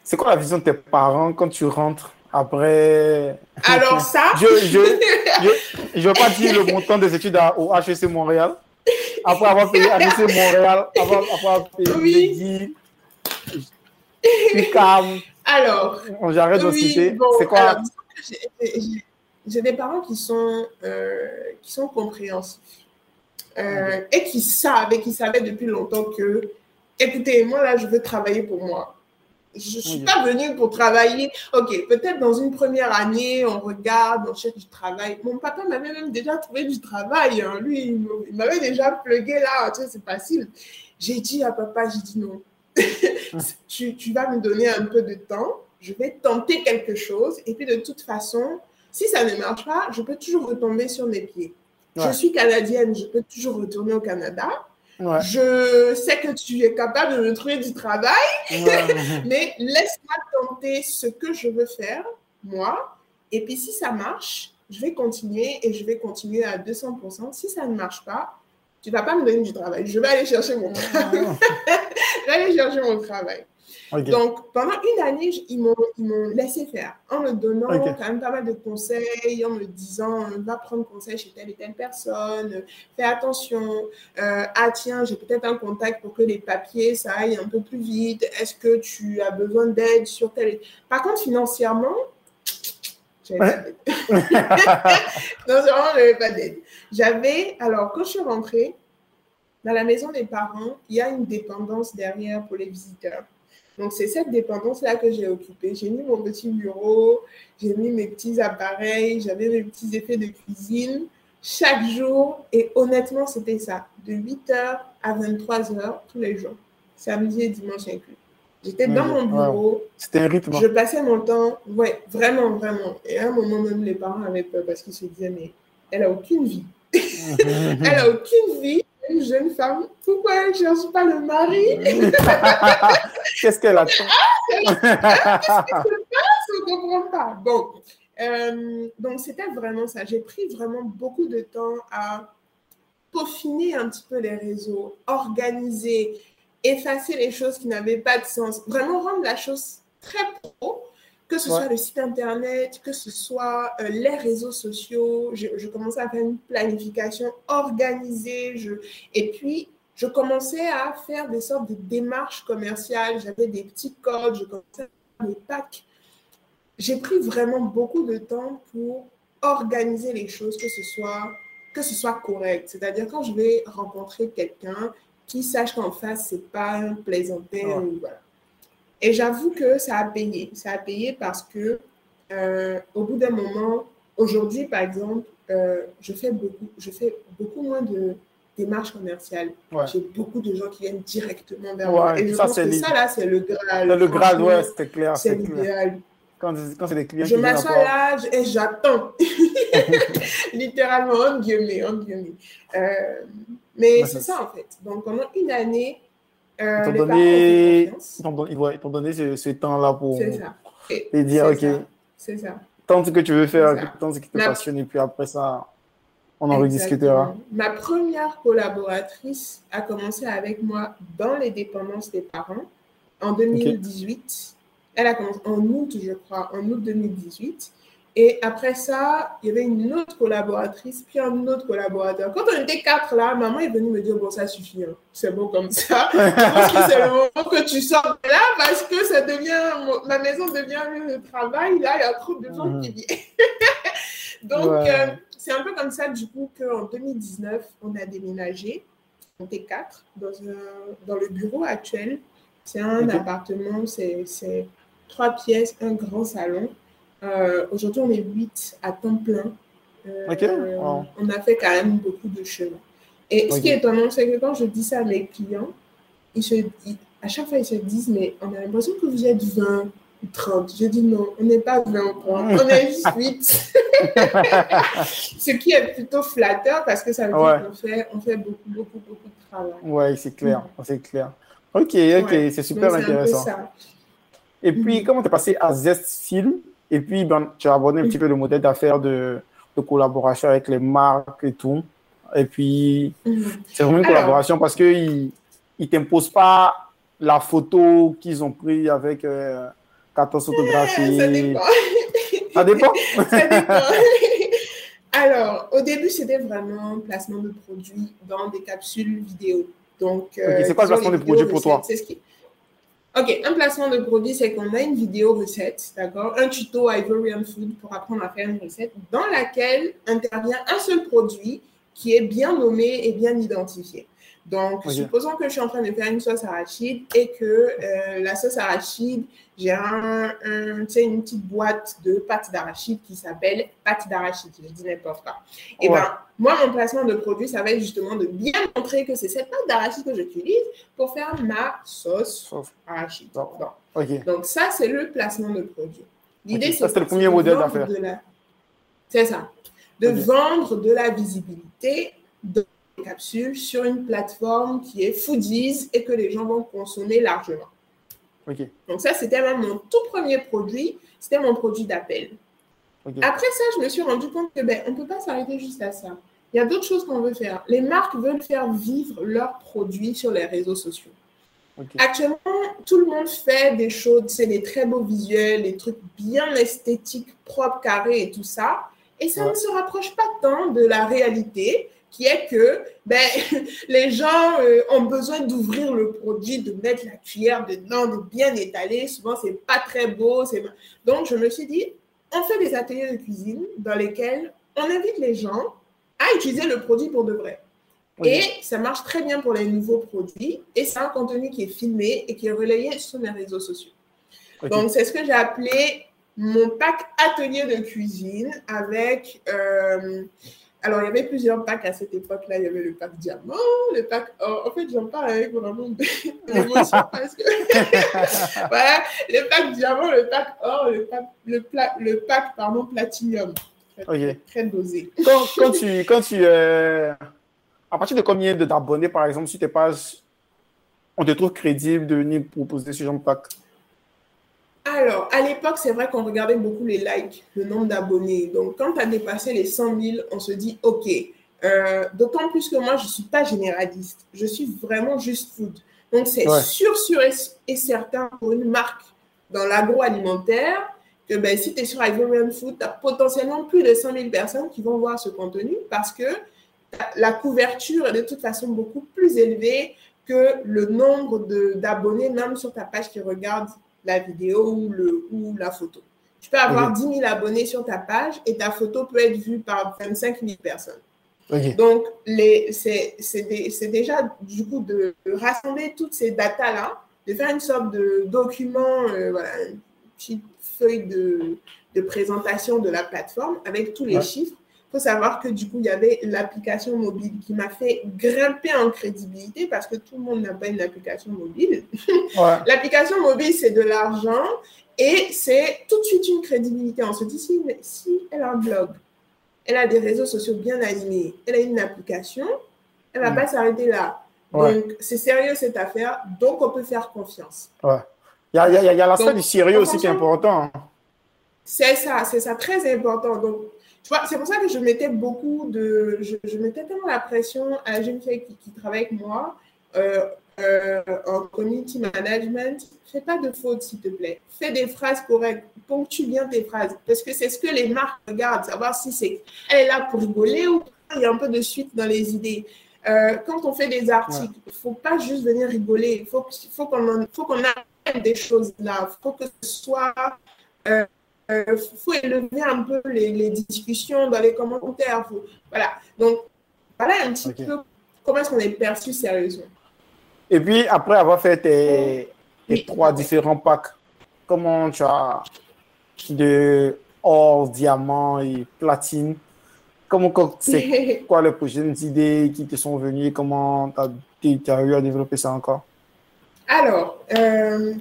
c'est quoi la vision de tes parents quand tu rentres après? Alors ça. je ne je, veux pas dire le montant des études au HEC Montréal. Après avoir payé HEC Montréal, après, avoir payé oui. puis calme. Alors. J'arrête de citer. c'est quoi J'ai des parents qui sont, euh, qui sont compréhensifs. Euh, et qui savent, et qui savaient depuis longtemps que, écoutez, moi là, je veux travailler pour moi je ne suis pas venue pour travailler. Ok, peut-être dans une première année, on regarde, on cherche du travail. Mon papa m'avait même déjà trouvé du travail. Hein. Lui, il m'avait déjà plugué là. Tu sais, c'est facile. J'ai dit à papa, j'ai dit non. tu, tu, vas me donner un peu de temps. Je vais tenter quelque chose. Et puis, de toute façon, si ça ne marche pas, je peux toujours retomber sur mes pieds. Je suis canadienne, je peux toujours retourner au Canada. Je sais que tu es capable de me trouver du travail, mais laisse-moi tenter ce que je veux faire, moi. Et puis, si ça marche, je vais continuer et je vais continuer à 200%. Si ça ne marche pas, tu ne vas pas me donner du travail. Je vais aller chercher mon travail. je vais aller chercher mon travail. Donc, pendant une année, ils m'ont laissé faire en me donnant quand même pas mal de conseils, en me disant va prendre conseil chez telle et telle personne, fais attention. Euh, ah, tiens, j'ai peut-être un contact pour que les papiers, ça aille un peu plus vite. Est-ce que tu as besoin d'aide sur tel. Par contre, financièrement, j'avais non, vraiment, j'avais pas d'aide. J'avais, alors, quand je suis rentrée, dans la maison des parents, il y a une dépendance derrière pour les visiteurs. Donc, c'est cette dépendance-là que j'ai occupée. J'ai mis mon petit bureau, j'ai mis mes petits appareils, j'avais mes petits effets de cuisine chaque jour. Et honnêtement, c'était ça. De 8h à 23h tous les jours. Samedi et dimanche inclus. J'étais dans mon bureau. C'était un rythme. Je passais mon temps. Ouais, vraiment, vraiment. Et à un moment, même les parents avaient peur parce qu'ils se disaient, mais elle a aucune vie. elle a aucune vie une jeune femme, pourquoi elle ne cherche pas le mari? Qu'est-ce qu'elle attend ah, Qu'est-ce qui se passe? On ne comprend pas. Bon, euh, donc c'était vraiment ça. J'ai pris vraiment beaucoup de temps à peaufiner un petit peu les réseaux, organiser, effacer les choses qui n'avaient pas de sens, vraiment rendre la chose très pro que ce soit le site internet, que ce soit euh, les réseaux sociaux. Je, commençais à faire une planification organisée. Je, et puis, je commençais à faire des sortes de démarches commerciales. J'avais des petits codes, je commençais à faire des packs. J'ai pris vraiment beaucoup de temps pour organiser les choses, que ce soit que ce soit correct. C'est-à-dire quand je vais rencontrer quelqu'un qui sache qu'en face, c'est pas un plaisantin. Voilà. Et j'avoue que ça a payé. Ça a payé parce que euh, au bout d'un moment, aujourd'hui par exemple, euh, je, fais beaucoup, je fais beaucoup moins de démarches commerciales. J'ai beaucoup de gens qui viennent directement vers moi. Et je ça, pense que ça, là, c'est le Graal. Le Graal, ouais, c'était clair. C'est l'idéal. Quand, quand c'est des clients je m'assois là et j'attends. Littéralement, en guillemets, en guillemets. Euh, mais c'est ça, en fait. Donc, pendant une année, euh, ils t'ont donné, ils t'ont donné ce, ce temps-là pour et, dire, OK, c'est ça. Tant ce que tu veux faire, tant ce qui te passionne, et puis après ça, on en rediscutera. Ma première collaboratrice a commencé avec moi dans les dépendances des parents en 2018. Elle a commencé en août, je crois, en août 2018. Et après ça, il y avait une autre collaboratrice, puis un autre collaborateur. Quand on était quatre là, maman est venue me dire Bon, ça suffit, hein. c'est bon comme ça. parce que c'est le moment que tu sors de là parce que ça devient, ma maison devient le travail. Là, il y a trop de gens qui mhm. viennent. Donc, euh, c'est un peu comme ça, du coup, qu'en 2019, on a déménagé. On était quatre dans, dans le bureau actuel. C'est un appartement, c'est trois pièces, un grand salon. Euh, aujourd'hui, on est huit à temps plein. Euh, on a fait quand même beaucoup de chemin. Et ce qui est étonnant, c'est que quand je dis ça à mes clients, ils se, à chaque fois, ils se disent, mais on a l'impression que vous êtes 20 ou 30. Je dis non, on n'est pas 20 ou 30, on est juste 8. ce qui est plutôt flatteur parce que ça veut dire qu'on fait, on fait beaucoup, beaucoup, beaucoup de travail. Oui, c'est clair, c'est clair. Ok, ok, c'est super intéressant. Et puis, mm. comment tu es passé à Zest Film? Et puis, ben, tu as abordé un petit peu le modèle d'affaires de, de, collaboration avec les marques et tout. Et puis, mm. c'est vraiment une collaboration parce qu'ils ne t'imposent pas la photo qu'ils ont prise avec 14 euh, photographies. Ça dépend. Ça dépend. Ça dépend. Alors, au début, c'était vraiment placement de produits dans des capsules vidéo. Donc, euh, c'est quoi le placement de produit pour toi Ok, un placement de produit, c'est qu'on a une vidéo recette, d'accord? Un tuto Ivorian Food pour apprendre à faire une recette dans laquelle intervient un seul produit qui est bien nommé et bien identifié. Donc, supposons que je suis en train de faire une sauce arachide et que euh, la sauce arachide, j'ai un, une petite boîte de pâte d'arachide qui s'appelle pâte d'arachide. Je dis n'importe quoi. Et ben, moi, mon placement de produit, ça va être justement de bien montrer que c'est cette pâte d'arachide que j'utilise pour faire ma sauce arachide. Donc, ça, c'est le placement de produit. L'idée, c'est le premier modèle d'affaires. C'est ça. De vendre de la visibilité capsules sur une plateforme qui est Foodies et que les gens vont consommer largement. Donc ça, c'était même mon tout premier produit. C'était mon produit d'appel. Après ça, je me suis rendu compte que ben, on ne peut pas s'arrêter juste à ça. Il y a d'autres choses qu'on veut faire. Les marques veulent faire vivre leurs produits sur les réseaux sociaux. Actuellement, tout le monde fait des choses, c'est des très beaux visuels, des trucs bien esthétiques, propres, carrés et tout ça. Et ça ne se rapproche pas tant de la réalité qui est que ben, les gens euh, ont besoin d'ouvrir le produit, de mettre la cuillère dedans, de bien étaler. Souvent, c'est pas très beau. Donc, je me suis dit, on fait des ateliers de cuisine dans lesquels on invite les gens à utiliser le produit pour de vrai. Et ça marche très bien pour les nouveaux produits. Et c'est un contenu qui est filmé et qui est relayé sur les réseaux sociaux. Donc, c'est ce que j'ai appelé mon pack atelier de cuisine avec... Euh, alors, il y avait plusieurs packs à cette époque-là. Il y avait le pack diamant, le pack or. En fait, j'en parle avec vraiment d'émotion parce que. voilà, le pack diamant, le pack or, le pack, le, le pack pardon, platinium. Très, très dosé. Quand, quand tu. Quand tu euh, à partir de combien d'abonnés, par exemple, sur tes pages, on te trouve crédible de venir proposer ce genre de pack? Alors, à l'époque, c'est vrai qu'on regardait beaucoup les likes, le nombre d'abonnés. Donc, quand tu as dépassé les 100 000, on se dit, OK. Euh, d'autant plus que moi, je ne suis pas généraliste. Je suis vraiment juste food. Donc, c'est sûr, sûr et, certain pour une marque dans l'agroalimentaire que ben, si tu es sur Ivorian Food, tu as potentiellement plus de 100 000 personnes qui vont voir ce contenu parce que la couverture est de toute façon beaucoup plus élevée que le nombre d'abonnés, même sur ta page qui regardent la vidéo ou, le, ou la photo. Tu peux avoir 10 000 abonnés sur ta page et ta photo peut être vue par 25 000 personnes. Donc, c'est déjà du coup de, rassembler toutes ces datas-là, de faire une sorte de document, euh, voilà, une petite feuille de, de, présentation de la plateforme avec tous les chiffres. Il faut savoir que du coup, il y avait l'application mobile qui m'a fait grimper en crédibilité parce que tout le monde n'a pas une application mobile. l'application mobile, c'est de l'argent et c'est tout de suite une crédibilité. On se dit, si, si elle a un blog, elle a des réseaux sociaux bien animés, elle a une application, elle ne va mm. pas s'arrêter là. Donc, c'est sérieux cette affaire, donc on peut faire confiance. Ouais. Il y a, y a, y a l'aspect du sérieux aussi qui est important. C'est ça, c'est ça, très important. Donc, tu vois, c'est pour ça que je mettais beaucoup de. Je, mettais tellement la pression à jeune fille qui, travaille avec moi. Euh, euh, en community management, fais pas de fautes, s'il te plaît. Fais des phrases correctes, ponctue bien tes phrases, parce que c'est ce que les marques regardent, savoir si c'est elle est là pour rigoler ou il y a un peu de suite dans les idées. Euh, quand on fait des articles, il ne faut pas juste venir rigoler, il faut, faut qu'on qu'on des choses là, il faut que ce soit... Euh, faut élever un peu les, discussions dans les commentaires. voilà. Donc, voilà un petit peu comment est-ce qu'on est perçu sérieusement. Et puis, après avoir fait tes, trois différents packs, comment tu as de or, diamant et platine, comment c'est quoi les prochaines idées qui te sont venues Comment tu as, eu à développer ça encore? Alors, euh,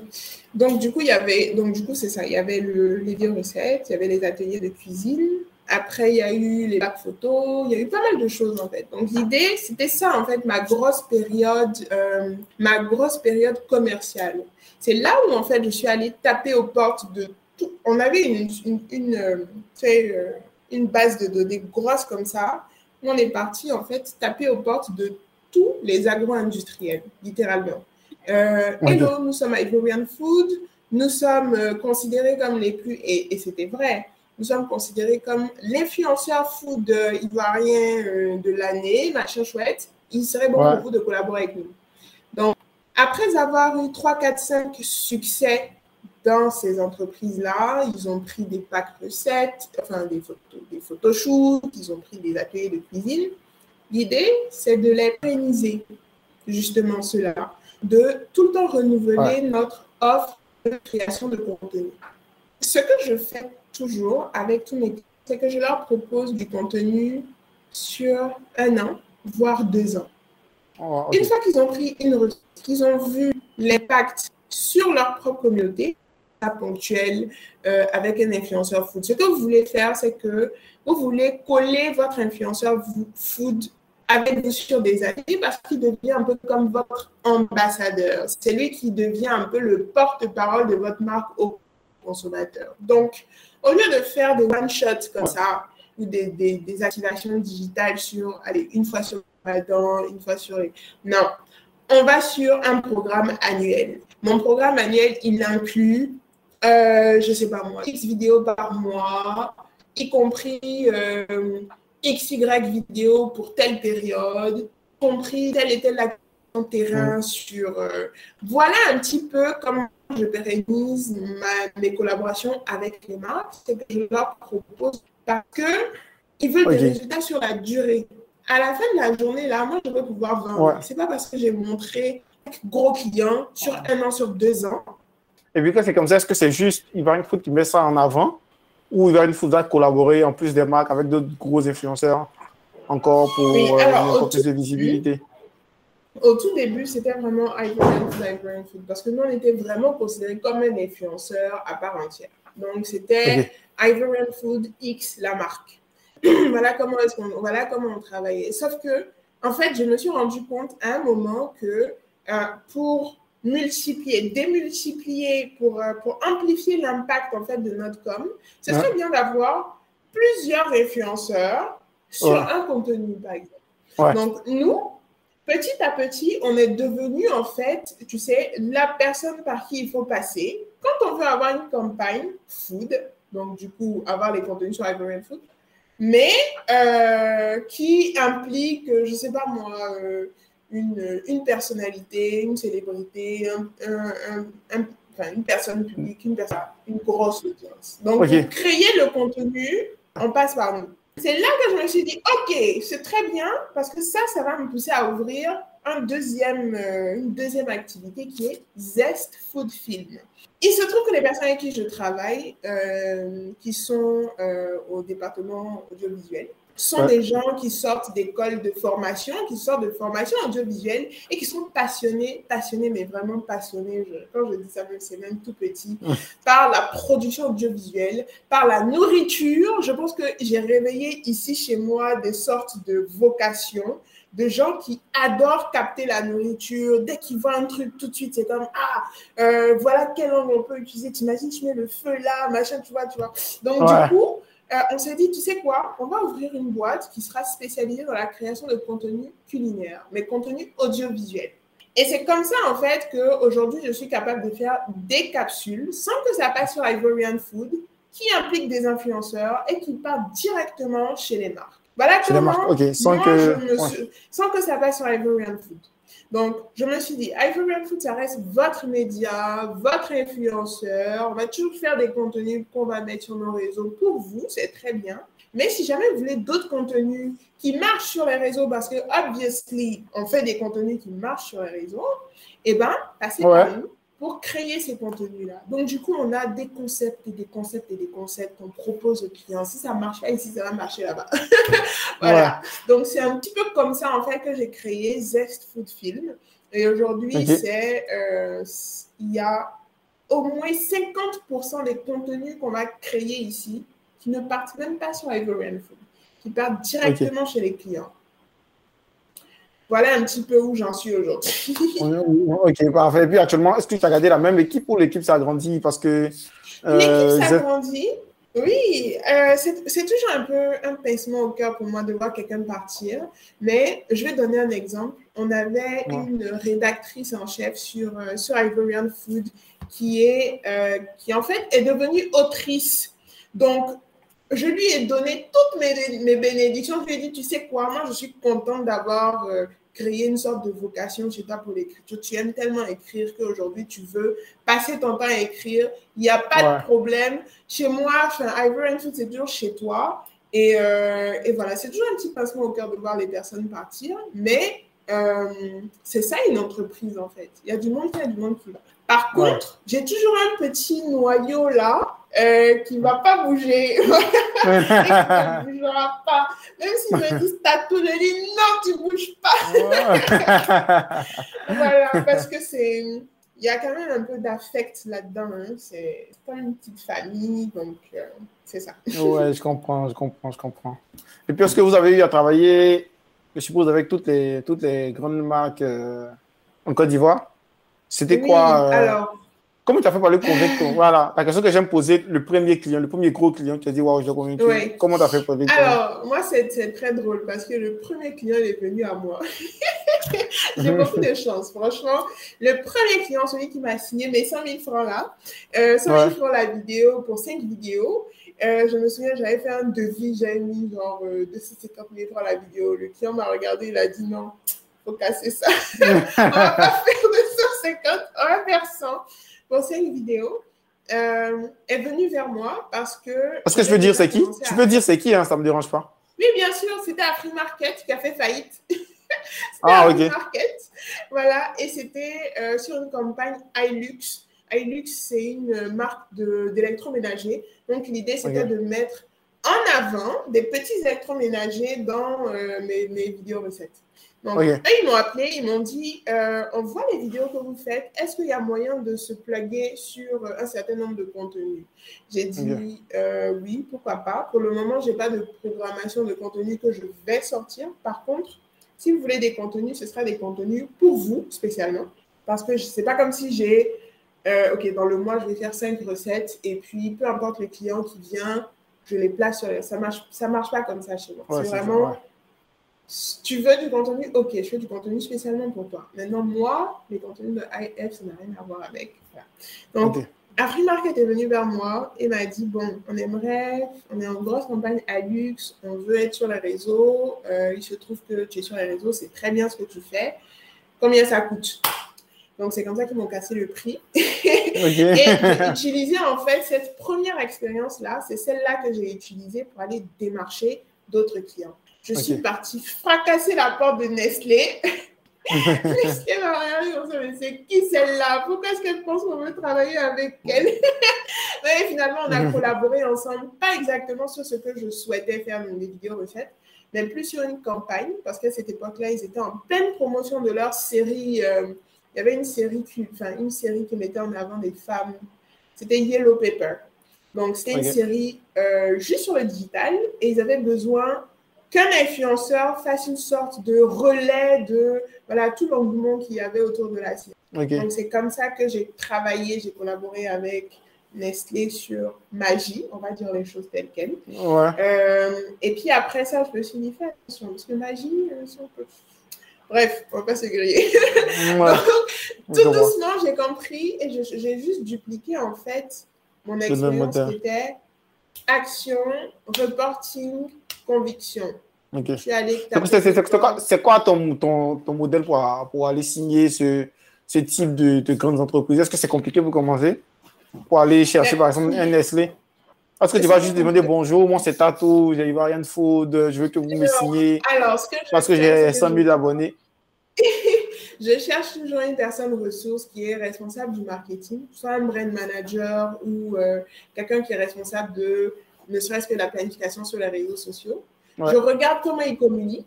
donc du coup, il y avait, donc du coup, c'est ça, il y avait le, les vidéos recettes, il y avait les ateliers de cuisine, après, il y a eu les bacs photos, il y a eu pas mal de choses en fait. Donc l'idée, c'était ça en fait, ma grosse période, euh, ma grosse période commerciale. C'est là où en fait, je suis allée taper aux portes de tout. On avait une, une, une, euh, une base de données grosse comme ça. On est parti en fait taper aux portes de tous les agro-industriels, littéralement. Hello, nous sommes Ivorian Food. Nous sommes considérés comme les plus, et, et c'était vrai, nous sommes considérés comme l'influenceur food ivoirien euh, de l'année, machin chouette. Il serait bon pour vous de collaborer avec nous. Donc, après avoir eu 3, 4, 5 succès dans ces entreprises-là, ils ont pris des packs recettes, enfin des, photos, des photoshoots, ils ont pris des ateliers de cuisine. L'idée, c'est de les pérenniser, justement cela, de tout le temps renouveler notre offre de création de contenu. Ce que je fais toujours avec tous mes c'est que je leur propose du contenu sur un an, voire deux ans. Oh, une fois qu'ils ont pris une qu'ils ont vu l'impact sur leur propre communauté, ponctuel, euh, avec un influenceur food. Ce que vous voulez faire, c'est que vous voulez coller votre influenceur food avec vous sur des années parce qu'il devient un peu comme votre ambassadeur. C'est lui qui devient un peu le porte-parole de votre marque au consommateur. Donc, au lieu de faire des one-shots comme ça, ou des, des, activations digitales sur, allez, une fois sur dent, une fois sur les... Non, on va sur un programme annuel. Mon programme annuel, il inclut, euh, je sais pas moi, X vidéos par mois, y compris euh, XY vidéos pour telle période, compris telle et telle action terrain sur... Euh, voilà un petit peu comment je pérennise mes collaborations avec les marques, c'est que je leur propose parce qu'ils veulent des résultats sur la durée. À la fin de la journée, là, moi, je veux pouvoir vendre. Ce C'est pas parce que j'ai montré gros clients sur un an, sur deux ans. Et puis, quand c'est comme ça, est-ce que c'est juste une Food qui met ça en avant? Ou Food va collaborer en plus des marques avec d'autres gros influenceurs encore pour euh, plus de visibilité au tout début, c'était vraiment Ivorian Food, parce que nous, on était vraiment considérés comme un influenceur à part entière. Donc, c'était Ivorian Food X, la marque. voilà, comment est qu'on, voilà comment on travaillait. Sauf que, en fait, je me suis rendu compte à un moment que euh, pour multiplier, démultiplier, pour, euh, pour amplifier l'impact en fait de notre com, ce serait bien d'avoir plusieurs influenceurs sur un contenu, par exemple. Donc, nous, petit à petit, on est devenu en fait, tu sais, la personne par qui il faut passer. Quand on veut avoir une campagne food, donc du coup, avoir les contenus sur Ivorian Food, mais euh, qui implique, je ne sais pas moi, euh, une, une, personnalité, une célébrité, un, enfin, une personne publique, une, personne, une grosse audience. Donc, pour créer le contenu, on passe par nous. c'est là que je me suis dit, OK, c'est très bien parce que ça, ça va me pousser à ouvrir un deuxième, euh, une deuxième activité qui est Zest Food Film. Il se trouve que les personnes avec qui je travaille, euh, qui sont euh, au département audiovisuel, sont des gens qui sortent d'écoles de formation, qui sortent de formation audiovisuelle et qui sont passionnés, passionnés, mais vraiment passionnés, quand je dis ça, c'est même tout petit, par la production audiovisuelle, par la nourriture. Je pense que j'ai réveillé ici chez moi des sortes de vocations de gens qui adorent capter la nourriture. Dès qu'ils voient un truc, tout de suite, c'est comme Ah, euh, voilà quel angle on peut utiliser. T'imagines, tu mets le feu là, machin, tu vois, tu vois. Donc, du coup, euh, on s'est dit, tu sais quoi, on va ouvrir une boîte qui sera spécialisée dans la création de contenu culinaire, mais contenu audiovisuel. Et c'est comme ça, en fait, qu'aujourd'hui, je suis capable de faire des capsules sans que ça passe sur Ivorian Food, qui implique des influenceurs et qui partent directement chez les marques. Voilà comment, sans, que... sans que ça passe sur Ivorian Food. Donc, je me suis dit, Ivory Food, ça reste votre média, votre influenceur. On va toujours faire des contenus qu'on va mettre sur nos réseaux pour vous, c'est très bien. Mais si jamais vous voulez d'autres contenus qui marchent sur les réseaux, parce que, obviously, on fait des contenus qui marchent sur les réseaux, eh bien, passez par nous pour créer ces contenus-là. Donc, du coup, on a des concepts et des concepts et des concepts qu'on propose aux clients. Si ça marche ici, ça va marcher là-bas. voilà. Donc, c'est un petit peu comme ça, en fait, que j'ai créé Zest Food Film. Et aujourd'hui, c'est, euh, il y a au moins 50% des contenus qu'on va créer ici qui ne partent même pas sur Ivorian Food, qui partent directement chez les clients. Voilà un petit peu où j'en suis aujourd'hui. ok, parfait. Et puis actuellement, est-ce que tu as gardé la même équipe ou l'équipe s'agrandit Parce que. Euh, l'équipe s'agrandit. Oui, euh, c'est toujours un peu un pincement au cœur pour moi de voir quelqu'un partir. Mais je vais donner un exemple. On avait une rédactrice en chef sur, euh, sur Ivorian Food qui, est, qui, en fait, est devenue autrice. Donc, je lui ai donné toutes mes, mes bénédictions. Je lui ai dit, tu sais quoi, moi, je suis contente d'avoir créer une sorte de vocation chez toi pour l'écriture. Tu aimes tellement écrire qu'aujourd'hui, tu veux passer ton temps à écrire. Il n'y a pas de problème. Chez moi, Ivor Food, c'est toujours chez toi. Et, euh, et voilà, c'est toujours un petit passement au cœur de voir les personnes partir. Mais euh, c'est ça une entreprise, en fait. Il y a du monde qui a du monde qui va. Par contre, j'ai toujours un petit noyau là euh, qui ne va pas bouger. qui ne bougera pas. Même s'ils me disent t'as tout, je dis non, tu ne bouges pas. voilà, parce que c'est. Il y a quand même un peu d'affect là-dedans. Hein. C'est pas une petite famille, donc euh, c'est ça. ouais, je comprends, je comprends, je comprends. Et puis, est-ce que vous avez eu à travailler, je suppose, avec toutes les, toutes les grandes marques euh, en Côte d'Ivoire? C'était quoi euh, alors... Comment tu as fait pour le convaincre Voilà, la question que j'aime poser, le premier client, le premier gros client, tu as dit, waouh, j'ai convaincu. Comment tu as fait pour le Alors, moi, c'est très drôle parce que le premier client, il est venu à moi. j'ai beaucoup de chance, franchement. Le premier client, celui qui m'a signé mes 100 000 francs là, euh, 100 000 francs la vidéo pour 5 vidéos. Euh, je me souviens, j'avais fait un devis, j'avais mis genre 250 000 francs la vidéo. Le client m'a regardé, il a dit non, faut casser ça. on va pas faire 250, on va faire 100 pour cette vidéo. Euh, est venu vers moi parce que. Parce que je peux dire c'est qui? Tu peux dire c'est qui, hein, ça me dérange pas. Oui, bien sûr, c'était Free Market qui a fait faillite. ah, ok. Market. Voilà, et c'était euh, sur une campagne iLux. iLux, c'est une marque d'électroménager. Donc, l'idée, c'était de mettre en avant des petits électroménagers dans euh, mes, mes vidéos recettes. Donc, ils m'ont appelé, ils m'ont dit euh, on voit les vidéos que vous faites, est-ce qu'il y a moyen de se plugger sur un certain nombre de contenus? J'ai dit euh, oui, pourquoi pas. Pour le moment, je n'ai pas de programmation de contenu que je vais sortir. Par contre, si vous voulez des contenus, ce sera des contenus pour vous spécialement. Parce que ce n'est pas comme si j'ai, euh, OK, dans le mois, je vais faire cinq recettes et puis peu importe le client qui vient, je les place sur les... Ça ne marche, ça marche pas comme ça chez moi. c'est vraiment tu veux du contenu, ok, je fais du contenu spécialement pour toi. Maintenant, moi, les contenus de IF, ça n'a rien à voir avec. Donc, okay. Market est venu vers moi et m'a dit Bon, on aimerait, on est en grosse campagne à luxe, on veut être sur les réseaux. Euh, il se trouve que tu es sur les réseaux, c'est très bien ce que tu fais. Combien ça coûte? Donc, c'est comme ça qu'ils m'ont cassé le prix. et utiliser en fait cette première expérience-là, c'est celle-là que j'ai utilisée pour aller démarcher d'autres clients. Je suis partie fracasser la porte de Nestlé. Nestlé m'a regardé c'est qui celle-là? Pourquoi est-ce qu'elle pense qu'on veut travailler avec elle? Mais finalement, on a mhm. collaboré ensemble, pas exactement sur ce que je souhaitais faire dans les vidéos recettes, mais plus sur une campagne, parce qu'à cette époque-là, ils étaient en pleine promotion de leur série. Euh, il y avait une série, qui, enfin, une série qui mettait en avant des femmes. C'était Yellow Paper. Donc, c'était une série euh, juste sur le digital et ils avaient besoin qu'un influenceur fasse une sorte de relais de voilà, tout l'engouement qu'il y avait autour de la série. Donc, c'est comme ça que j'ai travaillé, j'ai collaboré avec Nestlé sur Magie, on va dire les choses telles quelles. Euh, et puis après ça, je me suis dit, fais attention, parce que Magie, euh, Bref, on va pas se griller. tout doucement, j'ai compris et j'ai juste dupliqué en fait mon expérience qui était action, reporting, conviction. C'est quoi ton, ton, ton, modèle pour, pour aller signer ce, ce type de, de grandes entreprises? Est-ce que c'est compliqué pour commencer? Pour aller chercher par exemple un Nestlé? Est-ce que tu vas juste demander bonjour, moi c'est Tato, j'ai de Food, je veux que vous me signiez. parce que j'ai 100 000 abonnés. je cherche toujours une personne ressource qui est responsable du marketing, soit un brand manager ou euh, quelqu'un qui est responsable de ne serait-ce que la planification sur les réseaux sociaux. Je regarde comment ils communiquent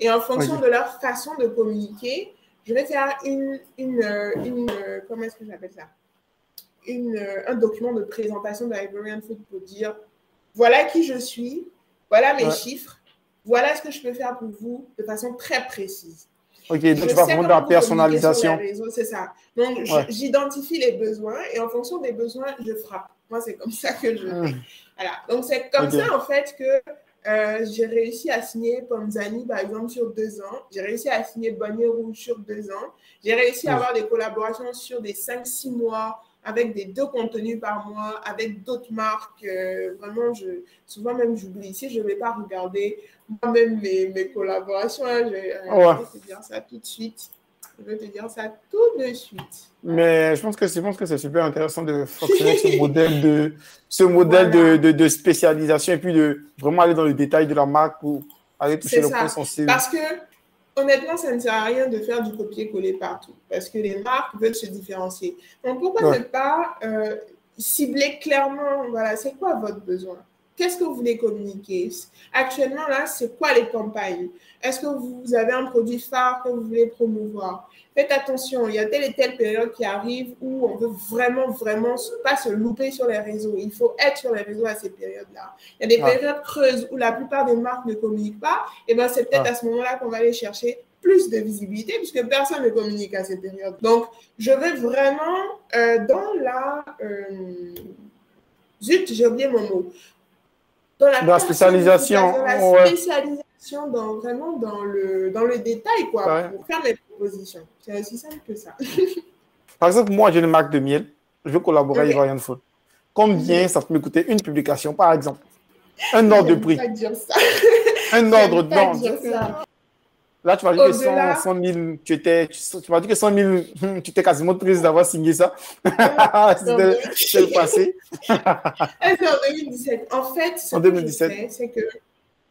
et en fonction de leur façon de communiquer, je vais faire une, une, euh, une euh, comment est-ce que j'appelle ça? Une, Un document de présentation de Iberian Food pour dire voilà qui je suis, voilà mes chiffres, voilà ce que je peux faire pour vous de façon très précise. Ok, donc tu vas prendre la personnalisation. C'est ça. Donc, j'identifie les besoins et en fonction des besoins, je frappe. Moi, c'est comme ça que je hmm. Voilà. Donc, c'est comme ça, en fait, que euh, j'ai réussi à signer Panzani, par exemple, sur deux ans. J'ai réussi à signer Bonnier Rouge sur deux ans. J'ai réussi à avoir des collaborations sur des cinq, six mois avec des deux contenus par mois, avec d'autres marques. Euh, vraiment, je, souvent même, j'oublie. Si je ne vais pas regarder moi-même mes, mes, collaborations, hein, je, euh, vais te dire ça tout de suite. Je vais te dire ça tout de suite. Mais je pense que, je pense que c'est super intéressant de fonctionner ce modèle, de, ce modèle de, de, de, spécialisation et puis de vraiment aller dans le détail de la marque pour aller toucher le point sensible. Parce que honnêtement, ça ne sert à rien de faire du copier-coller partout parce que les marques veulent se différencier. Donc, pourquoi ne pas euh, cibler clairement, voilà, c'est quoi votre besoin? Qu'est-ce que vous voulez communiquer? Actuellement, là, c'est quoi les campagnes? Est-ce que vous avez un produit phare que vous voulez promouvoir? Faites attention, il y a telle et telle période qui arrive où on veut vraiment, vraiment pas se louper sur les réseaux. Il faut être sur les réseaux à ces périodes-là. Il y a des périodes creuses où la plupart des marques ne communiquent pas. Et bien, c'est peut-être à ce moment-là qu'on va aller chercher plus de visibilité puisque personne ne communique à ces périodes. Donc, je veux vraiment euh, dans la... Euh, zut, j'ai oublié mon mot dans la, spécialisation. Dans la spécialisation, dans, vraiment dans le, dans le détail, quoi, pour faire mes propositions. C'est aussi simple que ça. Par exemple, moi, j'ai une marque de miel. Je veux collaborer avec Ryan Food. Combien ça peut me coûter une publication, par exemple? Un ordre de prix. Un ordre de Là, tu m'as dit que 100, 100, 000, tu étais, tu, m'as dit que 100 000, tu étais quasiment triste d'avoir signé ça. C'était le passé. c'est en 2017. En fait, ce en 2017. c'est que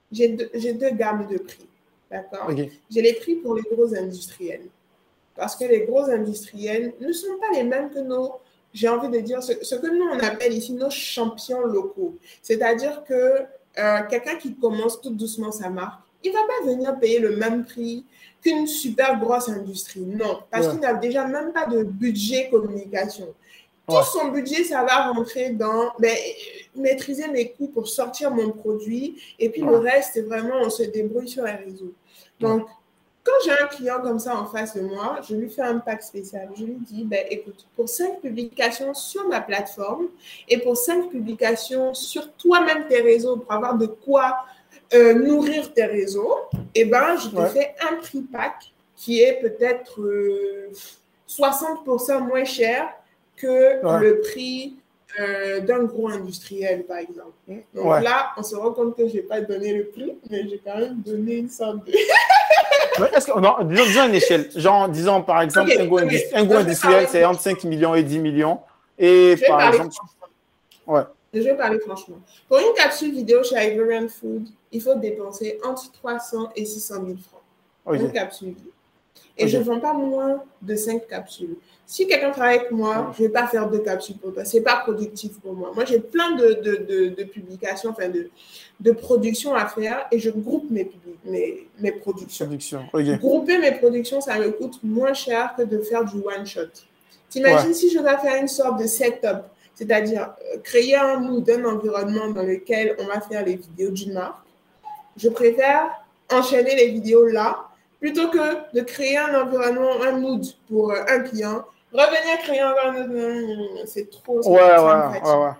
j'ai deux, deux, gammes de prix. D'accord? J'ai les prix pour les gros industriels. Parce que les gros industriels ne sont pas les mêmes que nos, j'ai envie de dire, ce, ce, que nous, on appelle ici nos champions locaux. C'est-à-dire que euh, quelqu'un qui commence tout doucement sa marque, il ne va pas venir payer le même prix qu'une super grosse industrie. Non, parce qu'il n'a déjà même pas de budget communication. Tout son budget, ça va rentrer dans ben, maîtriser mes coûts pour sortir mon produit. Et puis le reste, c'est vraiment, on se débrouille sur les réseaux. Donc, quand j'ai un client comme ça en face de moi, je lui fais un pack spécial. Je lui dis, ben, écoute, pour cinq publications sur ma plateforme et pour cinq publications sur toi-même tes réseaux pour avoir de quoi euh, nourrir tes réseaux, eh ben, je te fais un prix pack qui est peut-être 60% euh, moins cher que le prix euh, d'un gros industriel, par exemple. Donc là, on se rend compte que je n'ai pas donné le prix, mais j'ai quand même donné une sorte de... est-ce que, non, disons, une échelle. Genre, disons, par exemple, un, gros, industriel, c'est entre 5 millions et 10 millions. Et par exemple... Ouais. Je vais parler franchement. Pour une capsule vidéo chez Ivorian Food, il faut dépenser entre 300 et 600 000 francs. Une capsule vidéo. Et je ne vends pas moins de 5 capsules. Si quelqu'un travaille avec moi, je ne vais pas faire deux capsules pour toi. Ce n'est pas productif pour moi. Moi, j'ai plein de, de, de, publications, enfin de, de productions à faire et je groupe mes, mes, mes productions. Grouper mes productions, ça me coûte moins cher que de faire du one-shot. T'imagines si je dois faire une sorte de setup, c'est-à-dire euh, créer un mood, un environnement dans lequel on va faire les vidéos d'une marque. Je préfère enchaîner les vidéos là plutôt que de créer un environnement, un mood pour euh, un client, revenir créer un environnement, c'est trop. Ouais, ouais, ouais, ouais.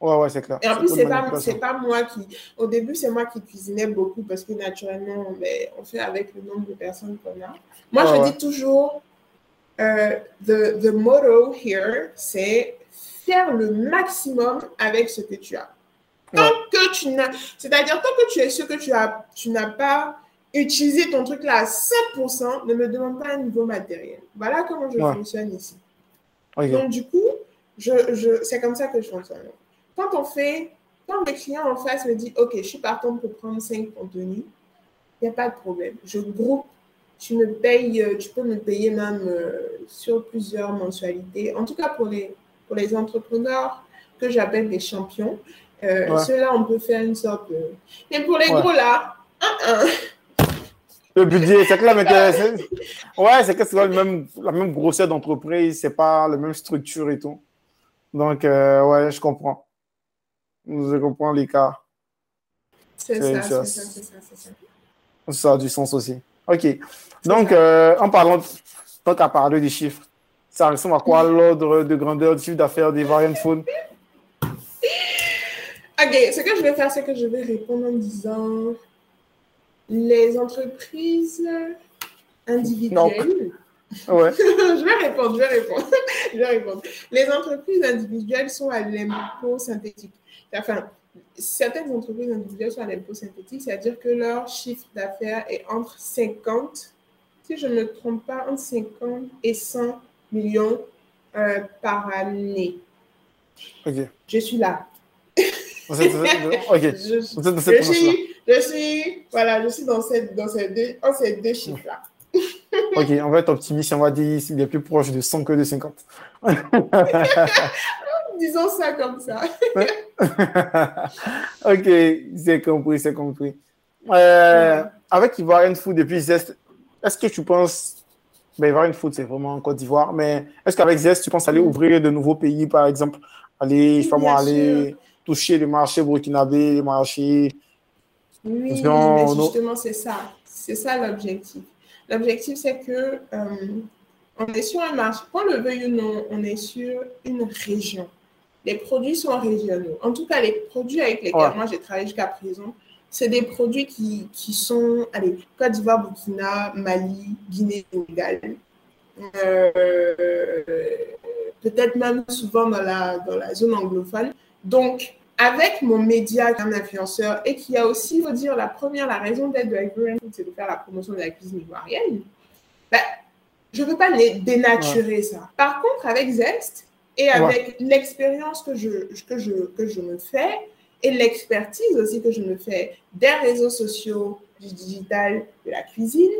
Ouais, ouais, c'est clair. Et en plus, c'est pas, pas moi qui. Au début, c'est moi qui cuisinais beaucoup parce que naturellement, on, on fait avec le nombre de personnes qu'on a. Moi, je dis toujours uh, the, the motto here, c'est faire le maximum avec ce que tu as. Tant que tu n'as. C'est-à-dire, tant que tu es sûr que tu as, tu n'as pas utiliser ton truc là à 7%, ne me demande pas un niveau matériel. Voilà comment je fonctionne ici. Donc, du coup, je, je, c'est comme ça que je fonctionne. Quand on fait, quand le client en face me dit, OK, je suis partant pour prendre 5 contenus, il n'y a pas de problème. Je groupe, tu me payes, euh, tu peux me payer même euh, sur plusieurs mensualités. En tout cas, pour les, pour les entrepreneurs que j'appelle des champions, euh, ceux-là, on peut faire une sorte de. Mais pour les gros là, le budget, c'est clair, mais ouais, c'est que c'est la même, la même grosseur d'entreprise, c'est pas la même structure et tout. Donc, euh, ouais, je comprends. Je comprends les cas. C'est ça, c'est ça, c'est ça, ça. a du sens aussi. OK. Donc, euh, en parlant, toi, tu as parlé des chiffres. Ça ressemble à quoi l'ordre de grandeur du chiffre d'affaires des Variant Food? OK, ce que je vais faire, c'est que je vais répondre en disant les entreprises individuelles. Ouais. je vais répondre, je vais répondre. je vais répondre. Les entreprises individuelles sont à l'impôt synthétique. Enfin, certaines entreprises individuelles sont à l'impôt synthétique, c'est-à-dire que leur chiffre d'affaires est entre 50, si je ne me trompe pas, entre 50 et 100 millions euh, par année. Ok. Je suis là. ok. Je, Vous êtes dans cette je suis, je suis, voilà, je suis dans, cette, dans ces deux, oh, ces deux chiffres-là. ok, on va être optimiste, on va dire qu'il est plus proche de 100 que de 50. Disons ça comme ça. ok, c'est compris, c'est compris. Euh, avec Ivoirian Food depuis Zest, est-ce que tu penses, ben Ivoirian Food c'est vraiment en Côte d'Ivoire, mais est-ce qu'avec Zest tu penses aller ouvrir de nouveaux pays par exemple, aller, sais pas aller toucher le marché burkinabé, le marché oui, mais justement, c'est ça. C'est ça l'objectif. L'objectif, c'est que euh, on est sur un marché, qu'on le veuille ou non, on est sur une région. Les produits sont régionaux. En tout cas, les produits avec lesquels moi j'ai travaillé jusqu'à présent, c'est des produits qui, qui, sont, allez, Côte d'Ivoire, Burkina, Mali, Guinée, Sénégal. Euh, peut-être même souvent dans la, dans la zone anglophone. Donc, avec mon média un influenceur et qui a aussi, il faut dire, la première, la raison d'être de Food, c'est de faire la promotion de la cuisine ivoirienne, ben, je ne veux pas dénaturer ça. Par contre, avec Zest et avec l'expérience que je, que, je, que je me fais et l'expertise aussi que je me fais des réseaux sociaux, du digital, de la cuisine,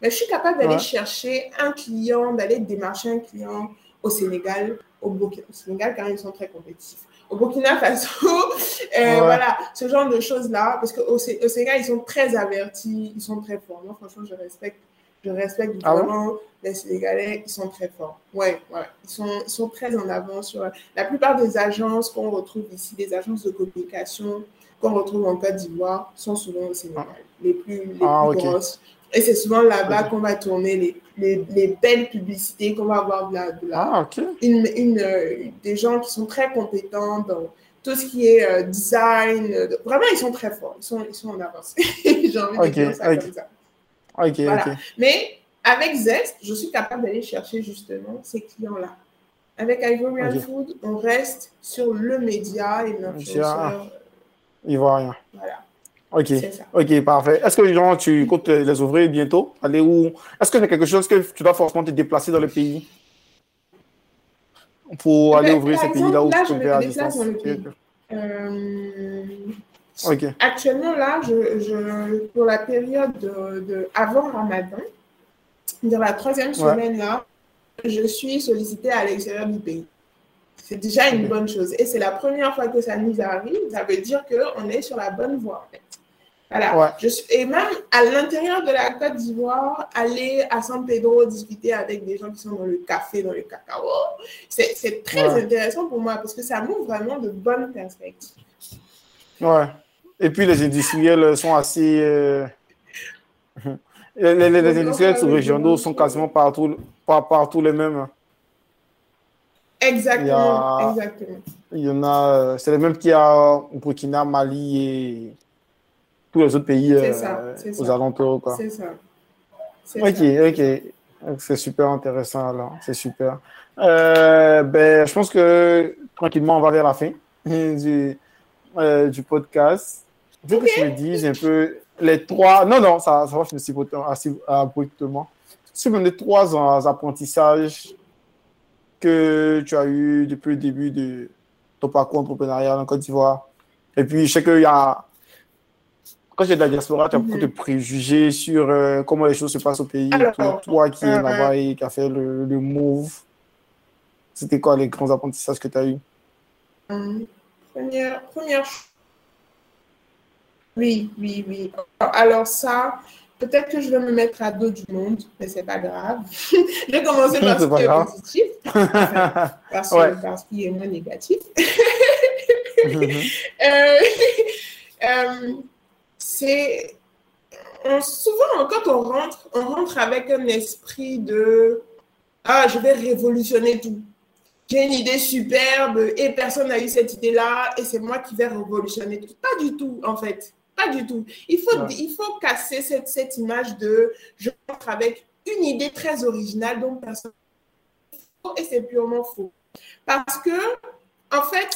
ben, je suis capable d'aller chercher un client, d'aller démarcher un client au Sénégal, au, au Sénégal, car ils sont très compétitifs. Au Burkina Faso, euh, voilà, ce genre de choses-là, parce qu'au au Sénégal, ils sont très avertis, ils sont très forts. Moi, franchement, je respecte, je respecte ah vraiment les Sénégalais, ils sont très forts. Ouais, ouais, ils sont, ils sont très en avant sur la plupart des agences qu'on retrouve ici, des agences de communication qu'on retrouve en Côte d'Ivoire, sont souvent au Sénégal, les plus, les ah, plus grosses. Et c'est souvent là-bas qu'on va tourner les, les, les, belles publicités, qu'on va avoir de la, de ah, une, une, euh, des gens qui sont très compétents dans tout ce qui est euh, design. vraiment, ils sont très forts. Ils sont, ils sont en avance. J'ai envie de dire ça comme ça. Voilà. Mais avec Zest, je suis capable d'aller chercher justement ces clients-là. Avec Ivory Food, on reste sur le média et l'influenceur. Ivoirien. Voilà. Ok, ok, parfait. Est-ce que genre, tu comptes les ouvrir bientôt? Aller où? Est-ce que c'est quelque chose que tu dois forcément te déplacer dans le pays? Pour aller ouvrir ces pays-là où tu peux faire à distance? Euh, actuellement, là, je, pour la période de, avant Ramadan, dans la troisième semaine, là, je suis sollicitée à l'extérieur du pays. C'est déjà une bonne chose. Et c'est la première fois que ça nous arrive. Ça veut dire qu'on est sur la bonne voie, en fait. Voilà. Je et même à l'intérieur de la Côte d'Ivoire, aller à San Pedro discuter avec des gens qui sont dans le café, dans le cacao, c'est très intéressant pour moi parce que ça m'ouvre vraiment de bonnes perspectives. Ouais. Et puis les industriels sont assez. Euh, les, les, industriels régionaux sont quasiment partout, partout les mêmes. Exactement. exactement. Il y en a. Euh, c'est les mêmes qu'il y a au Burkina, Mali et tous les autres pays euh, aux alentours. C'est ça. Ok, ok. C'est super intéressant alors. C'est super. Euh, ben, je pense que tranquillement, on va vers la fin du, euh, du podcast. Je veux que je me dise un peu les trois. Non, non, ça, ça va finir assez abruptement. Sur les trois apprentissages que tu as eu depuis le début de ton parcours entrepreneurial en Côte d'Ivoire. Et puis, je sais qu'il y a quand j'ai de la diaspora, tu as beaucoup de mhm. préjugés sur euh, comment les choses se passent au pays. toi qui es euh, là-bas et qui as fait le, move, c'était quoi les grands apprentissages que tu as eus? Hum, première, première Oui, oui, oui. Alors ça, peut-être que je vais me mettre à dos du monde, mais c'est pas grave. je vais commencer par ce qui est positif, parce, parce qu'il est moins négatif. Mhm. euh, c'est souvent quand on rentre, on rentre avec un esprit de ah je vais révolutionner tout. J'ai une idée superbe et personne n'a eu cette idée-là et c'est moi qui vais révolutionner tout. Pas du tout en fait, pas du tout. Il faut il faut casser cette, cette image de je rentre avec une idée très originale dont personne et c'est purement faux. Parce que en fait,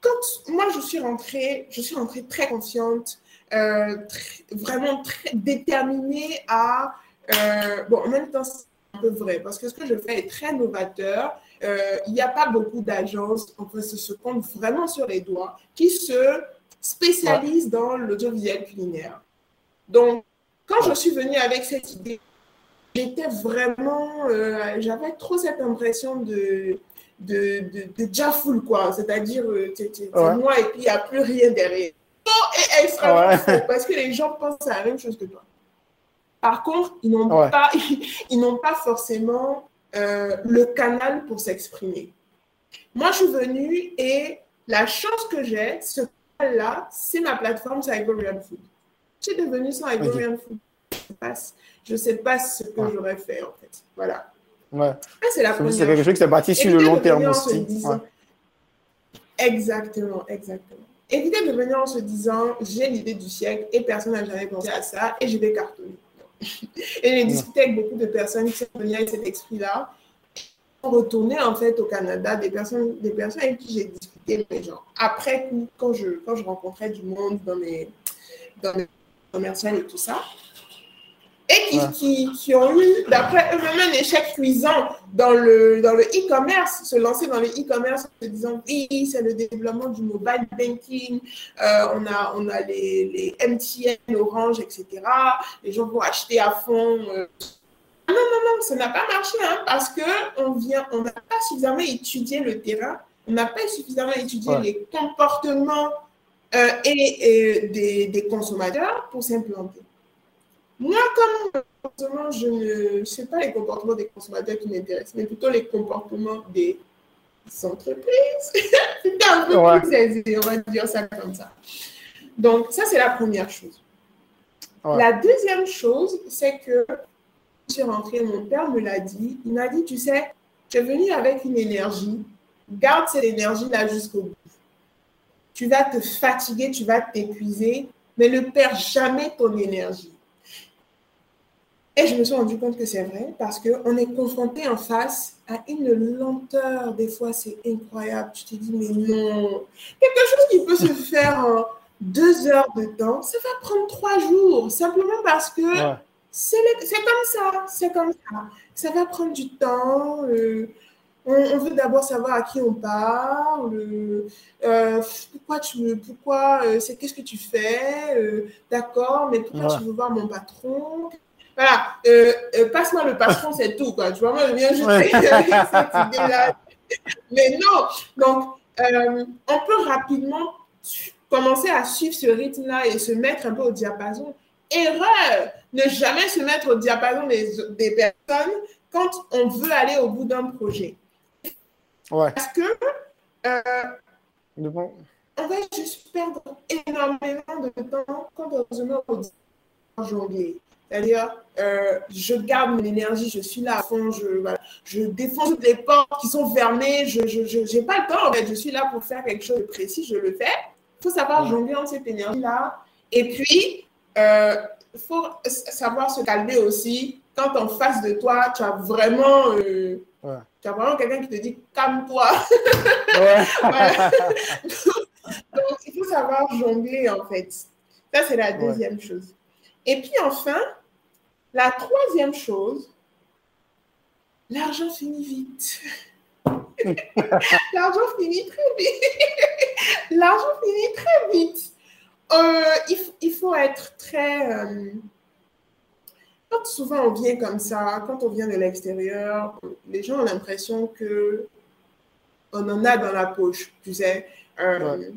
quand moi je suis rentrée, je suis rentrée très confiante euh, vraiment très déterminée à... Euh, bon, en même temps, c'est un peu vrai, parce que ce que je fais est très novateur. Euh, il n'y a pas beaucoup d'agences, on peut se compte vraiment sur les doigts, qui se spécialisent dans l'audiovisuel culinaire. Donc, quand je suis venue avec cette idée, j'étais vraiment, j'avais trop cette impression de, de, de, de quoi. C'est-à-dire, c'est moi et puis il n'y a plus rien derrière et extrêmement parce que les gens pensent à la même chose que toi. Par contre, ils n'ont pas, ils n'ont pas forcément euh, le canal pour s'exprimer. Moi, je suis venue et la chance que j'ai, ce canal-là, c'est ma plateforme, c'est Ivorian Food. Je suis devenue sans Ivorian Food. Je ne sais pas ce que j'aurais fait, en fait. Voilà. Ouais. Ah, c'est la première. C'est quelque chose qui s'est bâti sur le long terme aussi. Exactement, exactement éviter de venir en se disant j'ai l'idée du siècle et personne n'a jamais pensé à ça et je vais cartonner. et j'ai discuté avec beaucoup de personnes qui sont venues avec cet esprit-là. Retourner en fait au Canada, des personnes, des personnes avec qui j'ai discuté, les gens. Après, quand je, quand je rencontrais du monde dans mes, dans mes commerciales et tout ça, et qui, qui, ont eu, d'après eux-mêmes, un échec cuisant dans le dans le e-commerce, se lancer dans le e-commerce en se disant oui, c'est le développement du mobile banking, euh, on a, on a les, les, MTN, Orange, etc. Les gens vont acheter à fond. Euh. Non, non, non, ça n'a pas marché hein, parce qu'on on n'a pas suffisamment étudié le terrain, on n'a pas suffisamment étudié les comportements euh, et, des, des consommateurs pour s'implanter. Moi, comme comportement, je ne sais pas les comportements des consommateurs qui m'intéressent, mais plutôt les comportements des entreprises. C'est un peu plus aisé, on va dire ça comme ça. Donc, ça, c'est la première chose. La deuxième chose, c'est que je suis rentrée, mon père me l'a dit. Il m'a dit, tu sais, tu es venu avec une énergie, garde cette énergie-là jusqu'au bout. Tu vas te fatiguer, tu vas t'épuiser, mais ne perds jamais ton énergie. Et je me suis rendu compte que c'est vrai parce qu'on est confronté en face à une lenteur. Des fois, c'est incroyable. Tu te dis, mais non. Quelque chose qui peut se faire en deux heures de temps, ça va prendre trois jours. Simplement parce que c'est comme ça. C'est comme ça. Ça va prendre du temps. Euh, on, veut d'abord savoir à qui on parle, euh, pourquoi tu pourquoi euh, c'est qu'est-ce que tu fais, euh, d'accord, mais pourquoi tu veux voir mon patron? Voilà, passe-moi le patron, c'est tout, quoi. Tu vois, moi, je viens juste cette idée-là. Mais non, donc, on peut rapidement commencer à suivre ce rythme-là et se mettre un peu au diapason. Erreur, ne jamais se mettre au diapason des, des personnes quand on veut aller au bout d'un projet. Parce que euh, on va juste perdre énormément de temps quand on se met au jongler. C'est-à-dire, euh, je garde mon énergie, je suis là à fond, je, je défends toutes les portes qui sont fermées, je n'ai pas le temps, en fait, je suis là pour faire quelque chose de précis, je le fais. Il faut savoir jongler en cette énergie-là. Et puis, il euh, faut savoir se calmer aussi quand en face de toi, tu as vraiment euh, tu as vraiment quelqu'un qui te dit calme-toi. Donc, il faut savoir jongler, en fait. Ça, c'est la deuxième chose. Et puis, enfin, la troisième chose, l'argent finit vite. l'argent finit très vite. l'argent finit très vite. Euh, il, il, faut être très. Euh, souvent on vient comme ça, quand on vient de l'extérieur, les gens ont l'impression que on en a dans la poche, tu sais. Euh,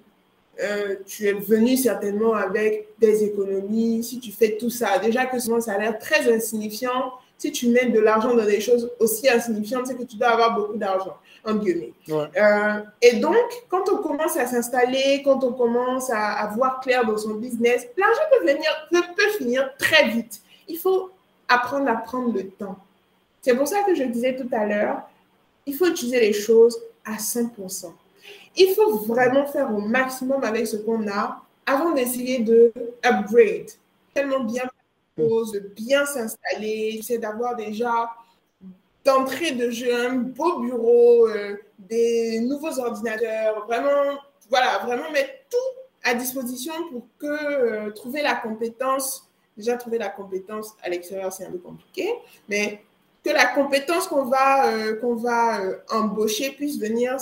euh, tu es venu certainement avec des économies, si tu fais tout ça, déjà que souvent ça a l'air très insignifiant, si tu mets de l'argent dans des choses aussi insignifiantes, c'est que tu dois avoir beaucoup d'argent, en guillemets. Euh, et donc, quand on commence à s'installer, quand on commence à, à, voir clair dans son business, l'argent peut, venir, peut, peut finir très vite. Il faut apprendre à prendre le temps. C'est pour ça que je disais tout à l'heure, il faut utiliser les choses à 100%. Il faut vraiment faire au maximum avec ce qu'on a avant d'essayer de upgrade. Tellement bien de bien s'installer, c'est d'avoir déjà d'entrée de jeu un beau bureau, euh, des nouveaux ordinateurs, vraiment, voilà, vraiment mettre tout à disposition pour que euh, trouver la compétence déjà trouver la compétence à l'extérieur, c'est un peu compliqué, mais que la compétence qu'on va, euh, qu'on va euh, embaucher puisse venir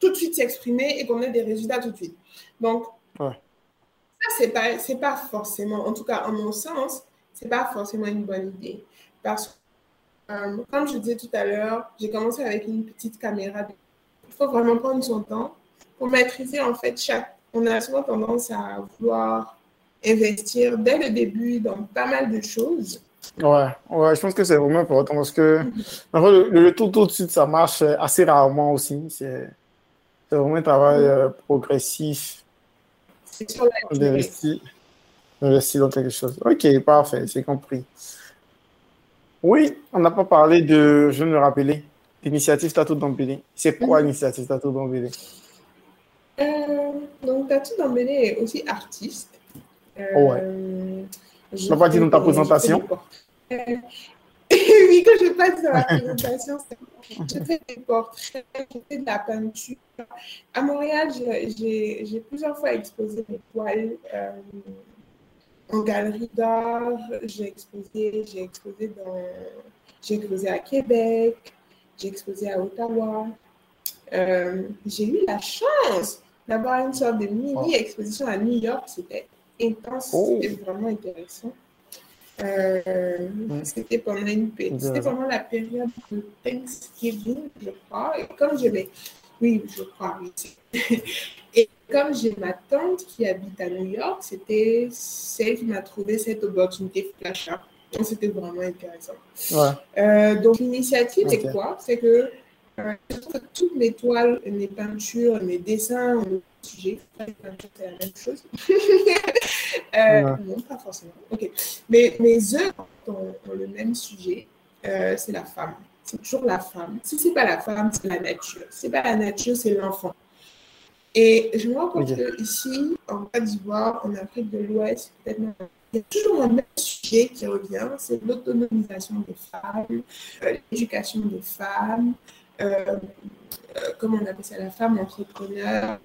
tout de suite s'exprimer et qu'on ait des résultats tout de suite. Donc, ça, c'est pas, c'est pas forcément, en tout cas, en mon sens, c'est pas forcément une bonne idée. Parce que, euh, comme je disais tout à l'heure, j'ai commencé avec une petite caméra. Il faut vraiment prendre son temps pour maîtriser, en fait, chaque. On a souvent tendance à vouloir investir dès le début dans pas mal de choses. Ouais, ouais je pense que c'est vraiment important parce que le, tout, tout de suite, ça marche assez rarement aussi. C'est vraiment un travail euh, progressif. C'est sur la investir, dans quelque chose. Ok, parfait, c'est compris. Oui, on n'a pas parlé de, je me rappeler, l'initiative Tatou d'Ambélé. C'est quoi mhm. l'initiative Tatou d'Ambélé euh, Donc, Tatou d'Ambélé est aussi artiste. Ouais. Euh, n'as pas dit dans ta présentation Oui, quand je passe dans la présentation, je fais des portraits, je fais de la peinture. À Montréal, j'ai plusieurs fois exposé mes toiles euh, en galerie d'art. J'ai exposé, j'ai exposé dans, j'ai exposé à Québec, j'ai exposé à Ottawa. Euh, j'ai eu la chance d'avoir une sorte de mini exposition à New York. C'était intense, oh. c'était vraiment intéressant. Euh, c'était pendant, une, c'était pendant la période de Thanksgiving, je crois. Et comme je l'ai, oui, je crois, oui. Et comme j'ai ma tante qui habite à New York, c'était celle qui m'a trouvé cette opportunité flash Donc, c'était vraiment intéressant. Ouais. Euh, donc, l'initiative, c'est quoi? C'est que euh, toutes mes toiles, mes peintures, mes dessins sujet. C'est la même chose. euh, Non, pas forcément. Ok. Mais mes œuvres ont, le même sujet. Euh, c'est la femme. C'est toujours la femme. Si c'est pas la femme, c'est la nature. Si c'est pas la nature, c'est l'enfant. Et je me rends compte qu'ici, en Côte d'Ivoire, en Afrique de l'Ouest, il y a toujours un même sujet qui revient, c'est l'autonomisation des femmes, euh, l'éducation des femmes, euh, euh, comment on appelle ça, la femme entrepreneur,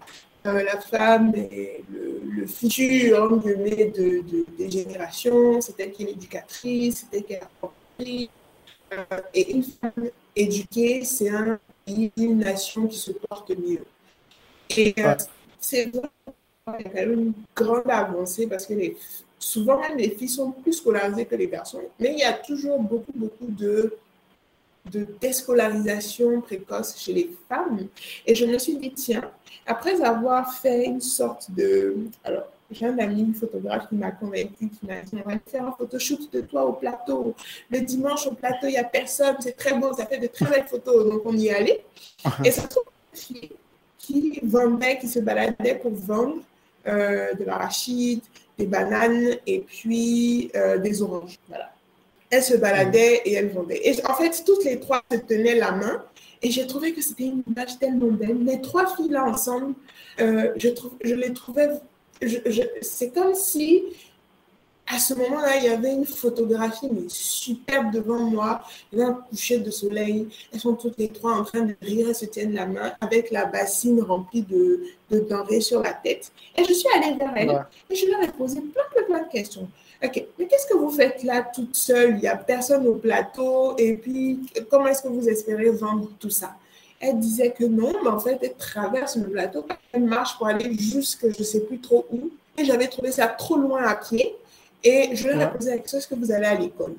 euh, la femme est le, futur de, de, des générations, c'est elle qui est l'éducatrice, c'est elle qui est la et une femme éduquée, c'est un pays, une nation qui se porte mieux. Et euh, c'est une grande avancée parce que les, souvent même les filles sont plus scolarisées que les garçons, mais il y a toujours beaucoup, beaucoup de de déscolarisation précoce chez les femmes. Et je me suis dit, tiens, après avoir fait une sorte de... Alors, j'ai un ami photographe qui m'a convaincu, qui m'a dit, on va faire un photoshoot de toi au plateau. Le dimanche au plateau, il n'y a personne, c'est très beau, ça fait de très belles photos. Donc, on y est allé. Et ça trouve une fille qui vendait, qui se baladait pour vendre euh, de l'arachide, des bananes et puis euh, des oranges. Voilà. Elle se baladait et elle vendait. Et en fait, toutes les trois se tenaient la main. Et j'ai trouvé que c'était une image tellement belle. Les trois filles là ensemble, euh, je, trouve, je les trouvais. c'est comme si à ce moment-là, il y avait une photographie mais superbe devant moi. Il y avait un coucher de soleil. Elles sont toutes les trois en train de rire, elles se tiennent la main avec la bassine remplie de, de denrées sur la tête. Et je suis allée vers elles et je leur ai posé plein, plein, plein de questions. OK, mais qu'est-ce que vous faites là toute seule? Il n'y a personne au plateau. Et puis, comment est-ce que vous espérez vendre tout ça? Elle disait que non, mais en fait, elle traverse le plateau. Elle marche pour aller jusque je ne sais plus trop où. Et j'avais trouvé ça trop loin à pied. Et je leur ai posé la question est-ce que vous allez à l'école?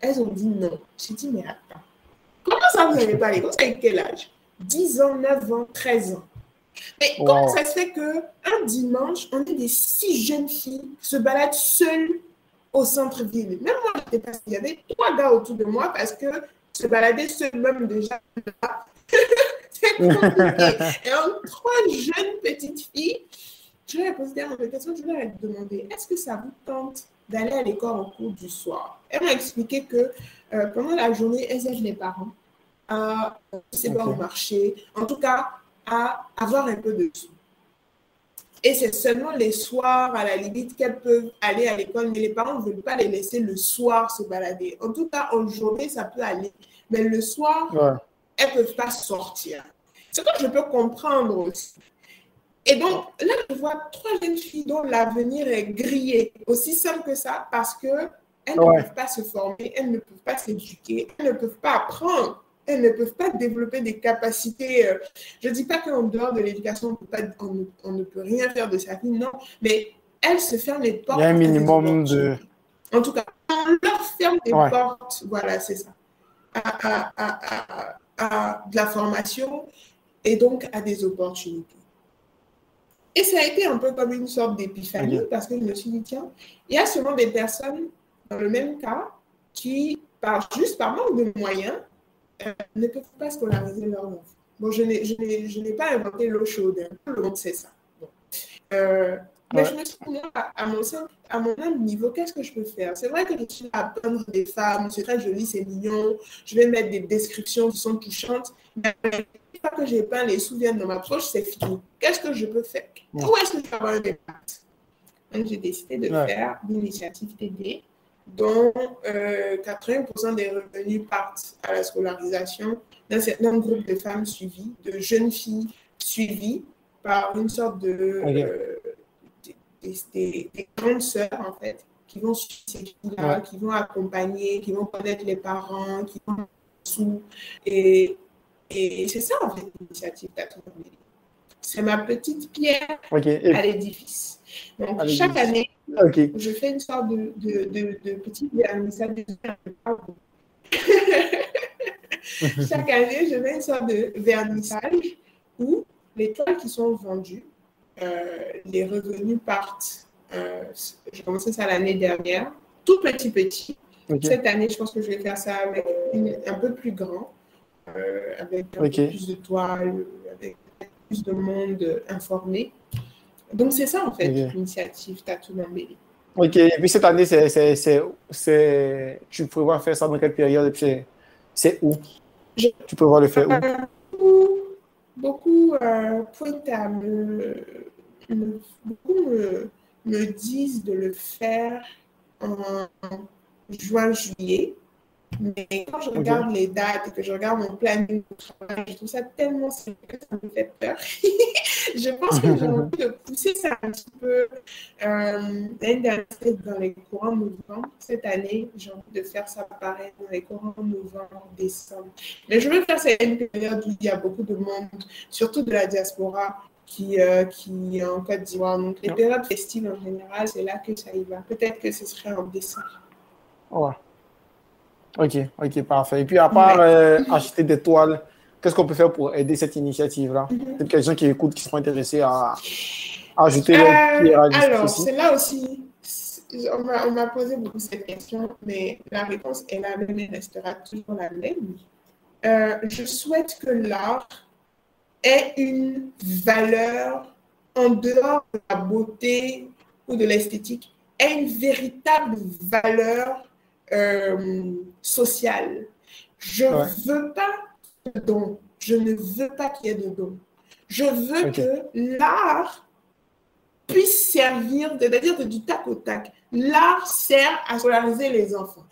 Elles ont dit non. J'ai dit mais attends, comment ça vous n'allez pas à l'école? C'est quel âge? 10 ans, 9 ans, 13 ans. Mais comment ça se fait qu'un dimanche, on est des six jeunes filles qui se baladent seules au centre-ville. Même moi, il y avait trois gars autour de moi parce que se balader seul même déjà, c'est compliqué. Et en trois jeunes petites filles, je leur ai posé des questions, je leur ai demandé, est-ce que ça vous tente d'aller à l'école au cours du soir? Elles m'ont expliqué que euh, pendant la journée, elles aident les parents à se okay. au marché, en tout cas à avoir un peu de sous. Et c'est seulement les soirs, à la limite, qu'elles peuvent aller à l'école, mais les parents ne veulent pas les laisser le soir se balader. En tout cas, en journée, ça peut aller. Mais le soir, elles ne peuvent pas sortir. Ce que je peux comprendre aussi. Et donc, là, je vois trois jeunes filles dont l'avenir est grillé. Aussi simple que ça, parce qu'elles ne peuvent pas se former, elles ne peuvent pas s'éduquer, elles ne peuvent pas apprendre elles ne peuvent pas développer des capacités. Euh, je ne dis pas qu'en dehors de l'éducation, on, on, ne peut rien faire de sa vie, non, mais elles se ferment les portes. Il y a un minimum de. En tout cas, on leur ferme les portes, voilà, c'est ça, à, à, à, de la formation et donc à des opportunités. Et ça a été un peu comme une sorte d'épiphanie parce que je me suis dit, tiens, il y a seulement des personnes dans le même cas qui, par, juste par manque de moyens, euh, ne peuvent pas scolariser leur enfants. Bon, je n'ai pas inventé l'eau chaude, hein. le monde sait ça. Euh, mais je me suis dit, à, mon, à mon niveau, qu'est-ce que je peux faire? C'est vrai que je suis à peindre des femmes, c'est très joli, c'est mignon, je vais mettre des descriptions qui sont touchantes, mais une fois que j'ai peint les souvenirs de ma poche, c'est fini. Qu'est-ce que je peux faire? Où est-ce que je peux avoir un impact Donc, j'ai décidé de faire l'initiative TD dont 80% euh, des revenus partent à la scolarisation d'un certain groupe de femmes suivies, de jeunes filles suivies par une sorte de... Euh, des, grandes sœurs, en fait, qui vont suivre ces filles-là, qui vont accompagner, qui vont connaître les parents, qui vont sous. Et, et c'est ça, en fait, l'initiative C'est ma petite pierre. À l'édifice. Donc, chaque année, je fais une sorte de, de, de, de petit vernissage. chaque année, je fais une sorte de vernissage où les toiles qui sont vendues, euh, les revenus partent. Euh, j'ai commencé ça l'année dernière, tout petit petit. Cette année, je pense que je vais faire ça avec un peu plus grand, euh, avec un peu plus de toiles, avec plus de monde informé. Donc, c'est ça, en fait, l'initiative Tattoo Mambéli. OK. Et puis, cette année, c'est, tu prévois faire ça dans quelle période? c'est où? Je... Tu prévois le faire où? Euh, beaucoup euh, me, beaucoup me, disent de le faire en juin, juillet. Mais quand je regarde les dates et que je regarde mon planning de travail, je trouve ça tellement simple que ça me fait peur. je pense que j'ai envie de pousser ça un petit peu. Euh, L'année dernière, dans les courants novembre. Cette année, j'ai envie de faire ça pareil dans les courants novembre, décembre. Mais je veux faire ça à une période où il y a beaucoup de monde, surtout de la diaspora, qui, euh, qui est en Côte d'Ivoire. Donc, les périodes festives en général, c'est là que ça y va. Peut-être que ce serait en décembre. Ouais. Ok, ok, parfait. Et puis, à part euh, acheter des toiles, qu'est-ce qu'on peut faire pour aider cette initiative-là? Mm -hmm. quelqu'un qui écoute, qui sont intéressés à, ajouter euh, leur Alors, c'est là aussi, on m'a posé beaucoup cette question, mais la réponse est la même et restera toujours la même. Euh, je souhaite que l'art ait une valeur en dehors de la beauté ou de l'esthétique, ait une véritable valeur euh, sociale. Je ne veux pas de. Je ne veux pas qu'il y ait de dons. Je veux que l'art puisse servir, c'est-à-dire du tac au tac. L'art sert à scolariser les enfants.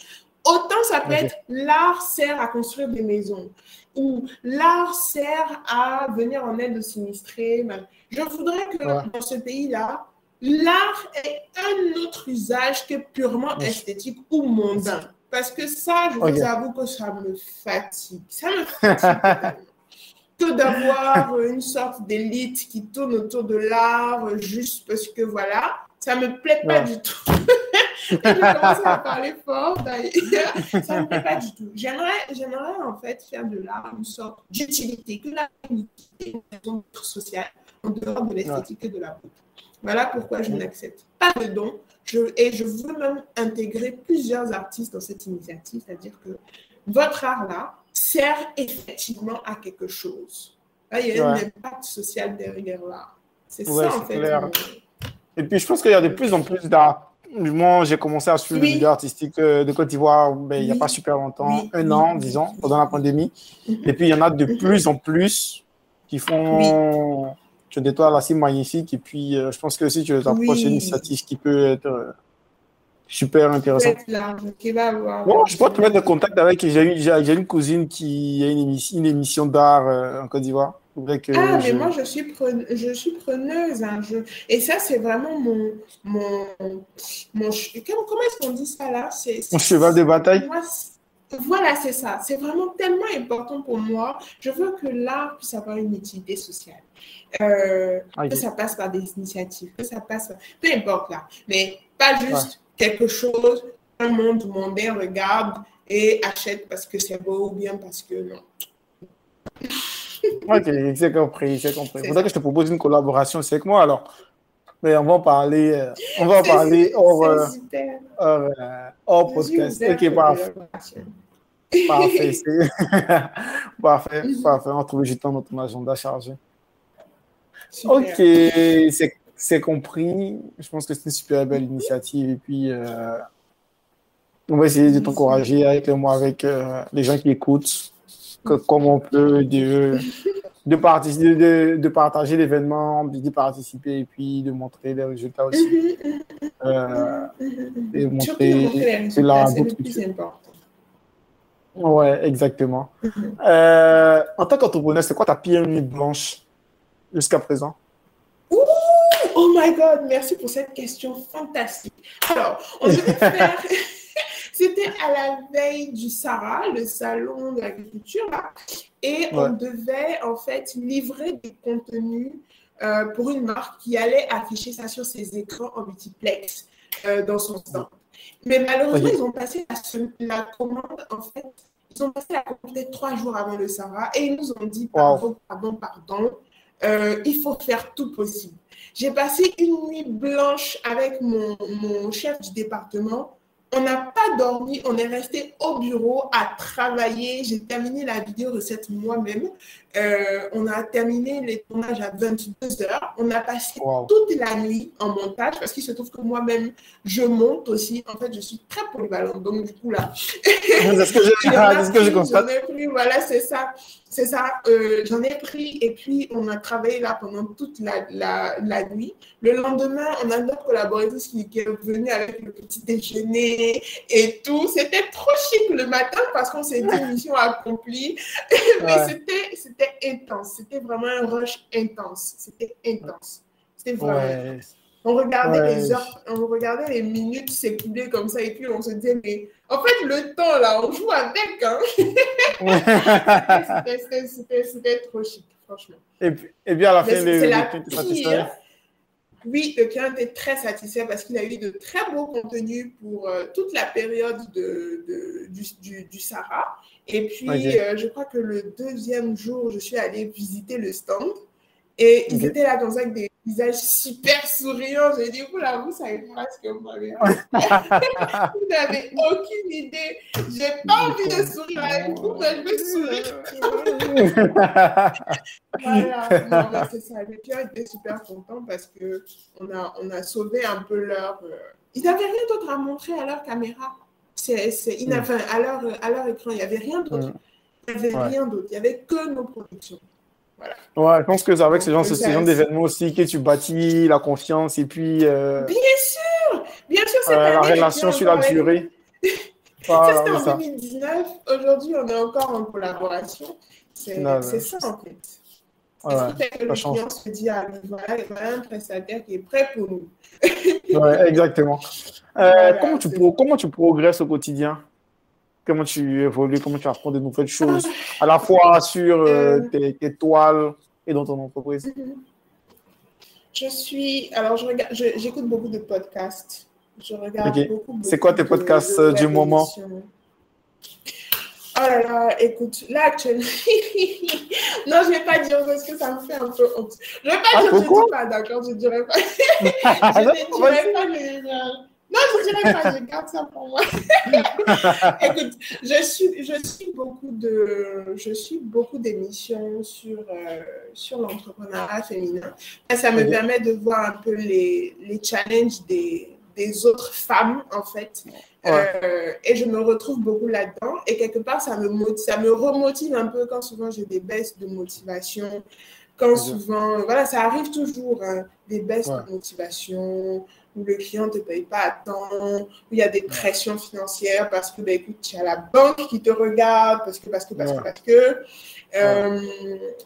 Autant ça peut être l'art sert à construire des maisons ou l'art sert à venir en aide aux sinistrés. Je voudrais que dans ce pays-là, l'art ait un autre usage que purement esthétique ou mondain. Parce que ça, je vous avoue que ça me fatigue. Ça me fatigue que d'avoir une sorte d'élite qui tourne autour de l'art juste parce que voilà, ça ne me plaît pas du tout. je commence à parler fort d'ailleurs. Ça ne me plaît pas du tout. J'aimerais en fait faire de l'art une sorte d'utilité, que la utilité, une sociale, en dehors de l'esthétique et de la beauté. Voilà pourquoi je n'accepte pas de don. Je, et je veux même intégrer plusieurs artistes dans cette initiative, c'est-à-dire que votre art-là sert effectivement à quelque chose. il y a un impact social derrière l'art. C'est ça, en fait. Et puis, je pense qu'il y a de plus en plus d'art. Moi, j'ai commencé à suivre les vidéos artistiques euh, de Côte d'Ivoire ben, il n'y a pas super longtemps, un an, disons, pendant la pandémie. Mhm. Et puis, il y en a de mhm. plus en plus qui font tu as des toiles assez magnifiques. Et puis, euh, je pense que si tu les approches, une initiative qui peut être euh, super intéressante. Bon, je peux te mettre en contact avec. J'ai une cousine qui a une, émission, une émission d'art en Côte d'Ivoire ah, mais moi, je suis, preneuse, je suis preneuse. Hein, et ça, c'est vraiment mon. mon, mon... Comment est-ce qu'on dit ça là? Mon cheval de bataille Voilà, c'est ça. C'est vraiment tellement important pour moi. Je veux que l'art puisse avoir une utilité sociale. Euh, que ça passe par des initiatives, que ça passe par... Peu importe là. Mais pas juste quelque chose, un monde mondain regarde et achète parce que c'est beau ou bien parce que non. Ok, c'est compris, c'est compris. Il faudrait que je te propose une collaboration avec moi alors. Mais on va en parler, euh, on va en parler hors, euh, hors, hors podcast. Ok, parfait. Parfait, parfait, parfait. On trouve juste dans notre agenda chargé. Ok, c'est compris. Je pense que c'est une super belle initiative. Et puis, on va essayer de t'encourager avec moi, avec les gens qui écoutent comme on peut, de, de, participer, de, partager l'événement, de participer et puis de montrer les résultats aussi. Euh, et montrer c'est le plus important. Ouais, exactement. Euh, en tant qu'entrepreneur, c'est quoi ta pire nuit blanche? Jusqu'à présent? oh my God, merci pour cette question fantastique. Alors, on devait faire c'était à la veille du SARA, le salon de l'agriculture, et on devait en fait livrer des contenus euh, pour une marque qui allait afficher ça sur ses écrans en multiplex euh, dans son stand. Mais malheureusement, ils ont passé la, commande, en fait, ils ont passé la commande trois jours avant le SARA et ils nous ont dit pardon, pardon, pardon, euh, il faut faire tout possible. J'ai passé une nuit blanche avec mon, chef du département on n'a pas dormi, on est resté au bureau à travailler. J'ai terminé la vidéo recette moi-même. Euh, on a terminé les tournages à 22 heures. On a passé toute la nuit en montage parce qu'il se trouve que moi-même, je monte aussi. En fait, je suis très polyvalente. Donc, du coup, là. c'est ce que je, constate. Voilà, c'est ça. c'est ça. Euh, j'en ai pris et puis on a travaillé là pendant toute la, la, nuit. Le lendemain, on a notre collaboratrice qui, qui, est venue avec le petit déjeuner et tout. C'était trop chic le matin parce qu'on s'est dit mission accomplie. Mais c'était intense. C'était vraiment un rush intense. C'était intense. C'était vraiment. On regardait les heures, on regardait les minutes s'écouler comme ça et puis on se disait, mais en fait, le temps là, on joue avec. Hein? C'était trop chic, franchement. Et, et bien à la fin, le, le Oui, le client était très satisfait parce qu'il a eu de très beaux contenus pour euh, toute la période de, de du, du, du, Sahara. Et puis, euh, je crois que le deuxième jour, je suis allée visiter le stand. Et ils étaient là comme ça avec des visages super souriants. J'ai dit, vous là, vous savez pas ce que vous m'avez Vous n'avez aucune idée. J'ai pas envie de sourire avec vous, mais je veux sourire. voilà, non, c'est ça. Les clients étaient super contents parce qu'on a, on a sauvé un peu leur. Euh, ils n'avaient rien d'autre à montrer à leur caméra. C'est, c'est, mm. enfin, à, leur, à leur écran, il n'y avait rien d'autre. Mm. Il n'y avait rien d'autre. Il n'y avait que nos productions. Ouais, je pense que c'est avec ce genre, ce genre d'événements aussi que tu bâtis la confiance et puis. Euh, bien sûr Bien sûr, c'est euh, La relation sur la durée. ça, c'était en 2019. Aujourd'hui, on est encore en collaboration. C'est ça, en fait. Voilà, que le client se dit, ah, voilà, il y a un prestataire qui est prêt pour nous. ouais, exactement. Euh, comment, tu, comment tu progresses au quotidien? Comment tu évolues, comment tu apprends de nouvelles choses, à la fois sur euh, euh. tes, toiles et dans ton entreprise. Je suis, alors je regarde, j'écoute beaucoup de podcasts. Je regarde beaucoup, C'est quoi tes podcasts du moment? Oh là là, écoute, là actuellement, non, je ne vais pas dire parce que ça me fait un peu honte. Je ne vais pas ah, dire, je ne dis pas, d'accord, je ne dirai pas. je ne dirai pas les, non, je dirais pas, je garde ça pour moi. Écoute, je suis, je suis beaucoup de, je suis beaucoup d'émissions sur, euh, sur l'entrepreneuriat féminin. ça me permet de voir un peu les, les challenges des, des autres femmes, en fait. Euh, et je me retrouve beaucoup là-dedans. Et quelque part, ça me, ça me remotive un peu quand souvent j'ai des baisses de motivation. Quand souvent, voilà, ça arrive toujours, hein, des baisses de motivation, où le client ne te paye pas à temps, où il y a des pressions financières parce que, ben, écoute, tu as la banque qui te regarde, parce que, parce que, parce que, parce que. Euh,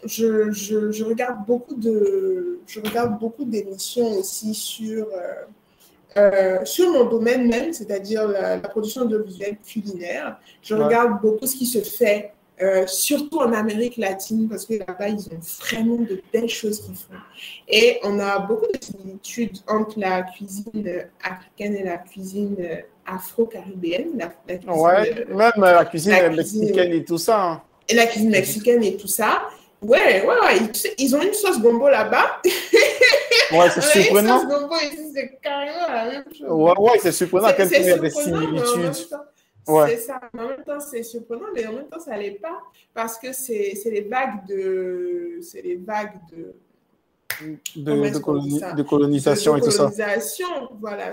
je, je, je, regarde beaucoup de, je regarde beaucoup d'émissions aussi sur, euh, euh, sur mon domaine même, c'est-à-dire la, production de visuels culinaire. Je regarde beaucoup ce qui se fait euh, surtout en Amérique latine, parce que là-bas, ils ont vraiment de belles choses qu'ils font. Et on a beaucoup de similitudes entre la cuisine africaine et la cuisine afro-caribéenne. La, ouais, même la cuisine mexicaine et tout ça. Hein. Et la cuisine mexicaine et tout ça. Ouais, ouais, ouais. Ils, ont une sauce gombo là-bas. Ouais, c'est surprenant. Une sauce gombo ici, c'est carrément la même chose. Ouais, ouais, c'est surprenant à quel point il y a des similitudes. C'est ça. En même temps, c'est surprenant, mais en même temps, ça l'est pas parce que c'est les vagues de. C'est les vagues de. De, de, colonisation et tout ça. Voilà,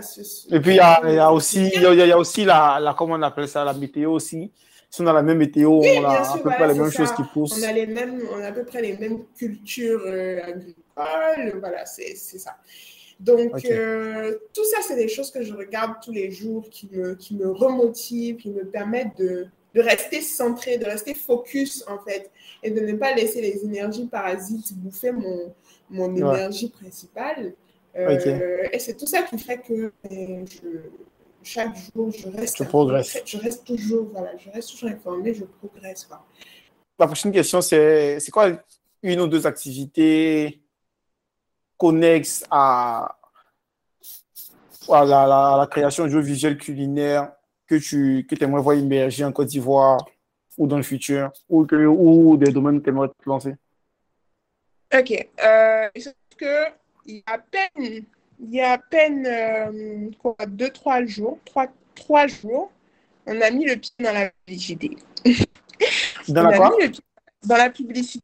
et puis, il y a, y a, aussi, il y a, aussi la, la, comment on appelle ça, la météo aussi. Si on a la même météo, on a à peu près les mêmes choses qui poussent. On a, les mêmes, on a à peu près les mêmes cultures euh, agricoles. Voilà, c'est ça. Donc, euh, tout ça, c'est des choses que je regarde tous les jours, qui me, qui me remotivent, qui me permettent de, de rester centré, de rester focus, en fait, et de ne pas laisser les énergies parasites bouffer mon, mon énergie principale. Euh, et c'est tout ça qui fait que je, chaque jour, je reste, je reste toujours, voilà, je reste toujours informée, je progresse. Quoi. La prochaine question, c'est quoi une ou deux activités connexe à, à la, création de jeux visuels culinaires que tu que aimerais voir émerger en Côte d'Ivoire ou dans le futur, ou, que, ou des domaines que tu aimerais te lancer? Ok. Euh, que il y a à peine, il y a à peine euh, quoi, deux, trois jours, trois, trois jours, on a mis le pied dans la publicité. Dans la quoi Dans la publicité.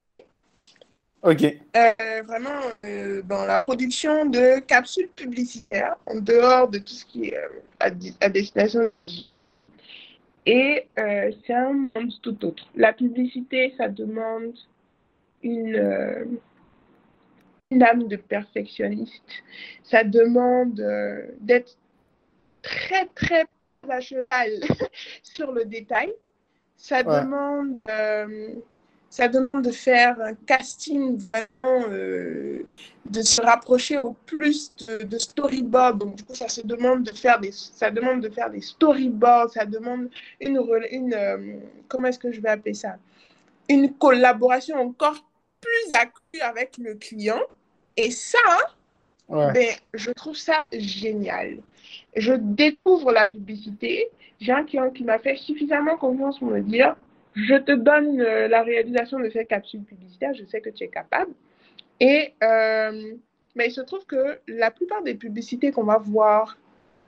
Ok. Euh, vraiment euh, dans la production de capsules publicitaires, en dehors de tout ce qui est euh, à, destination. Et c'est un monde tout autre. La publicité, ça demande une, âme de perfectionniste. Ça demande euh, d'être très, très à cheval sur le détail. Ça demande ça demande de faire un casting vraiment, euh, de se rapprocher au plus de, storyboard. Donc, du coup, ça se demande de faire des, ça demande de faire des storyboards, ça demande une, une euh, comment est-ce que je vais appeler ça? Une collaboration encore plus accrue avec le client. Et ça, ben, je trouve ça génial. Je découvre la publicité. J'ai un client qui m'a fait suffisamment confiance pour me dire, je te donne euh, la réalisation de cette capsule publicitaire, je sais que tu es capable. Et euh, mais il se trouve que la plupart des publicités qu'on va voir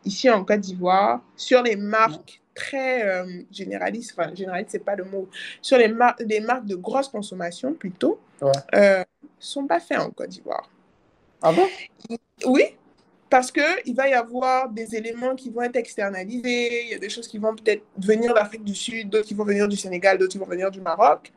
ici en Côte d'Ivoire, sur les marques très euh, généralistes, enfin généralistes, c'est pas le mot, sur les, marques de grosse consommation plutôt, ne sont pas faites en Côte d'Ivoire. Ah bon? Oui, parce qu'il va y avoir des éléments qui vont être externalisés, il y a des choses qui vont peut-être venir d'Afrique du Sud, d'autres qui vont venir du Sénégal, d'autres qui vont venir du Maroc.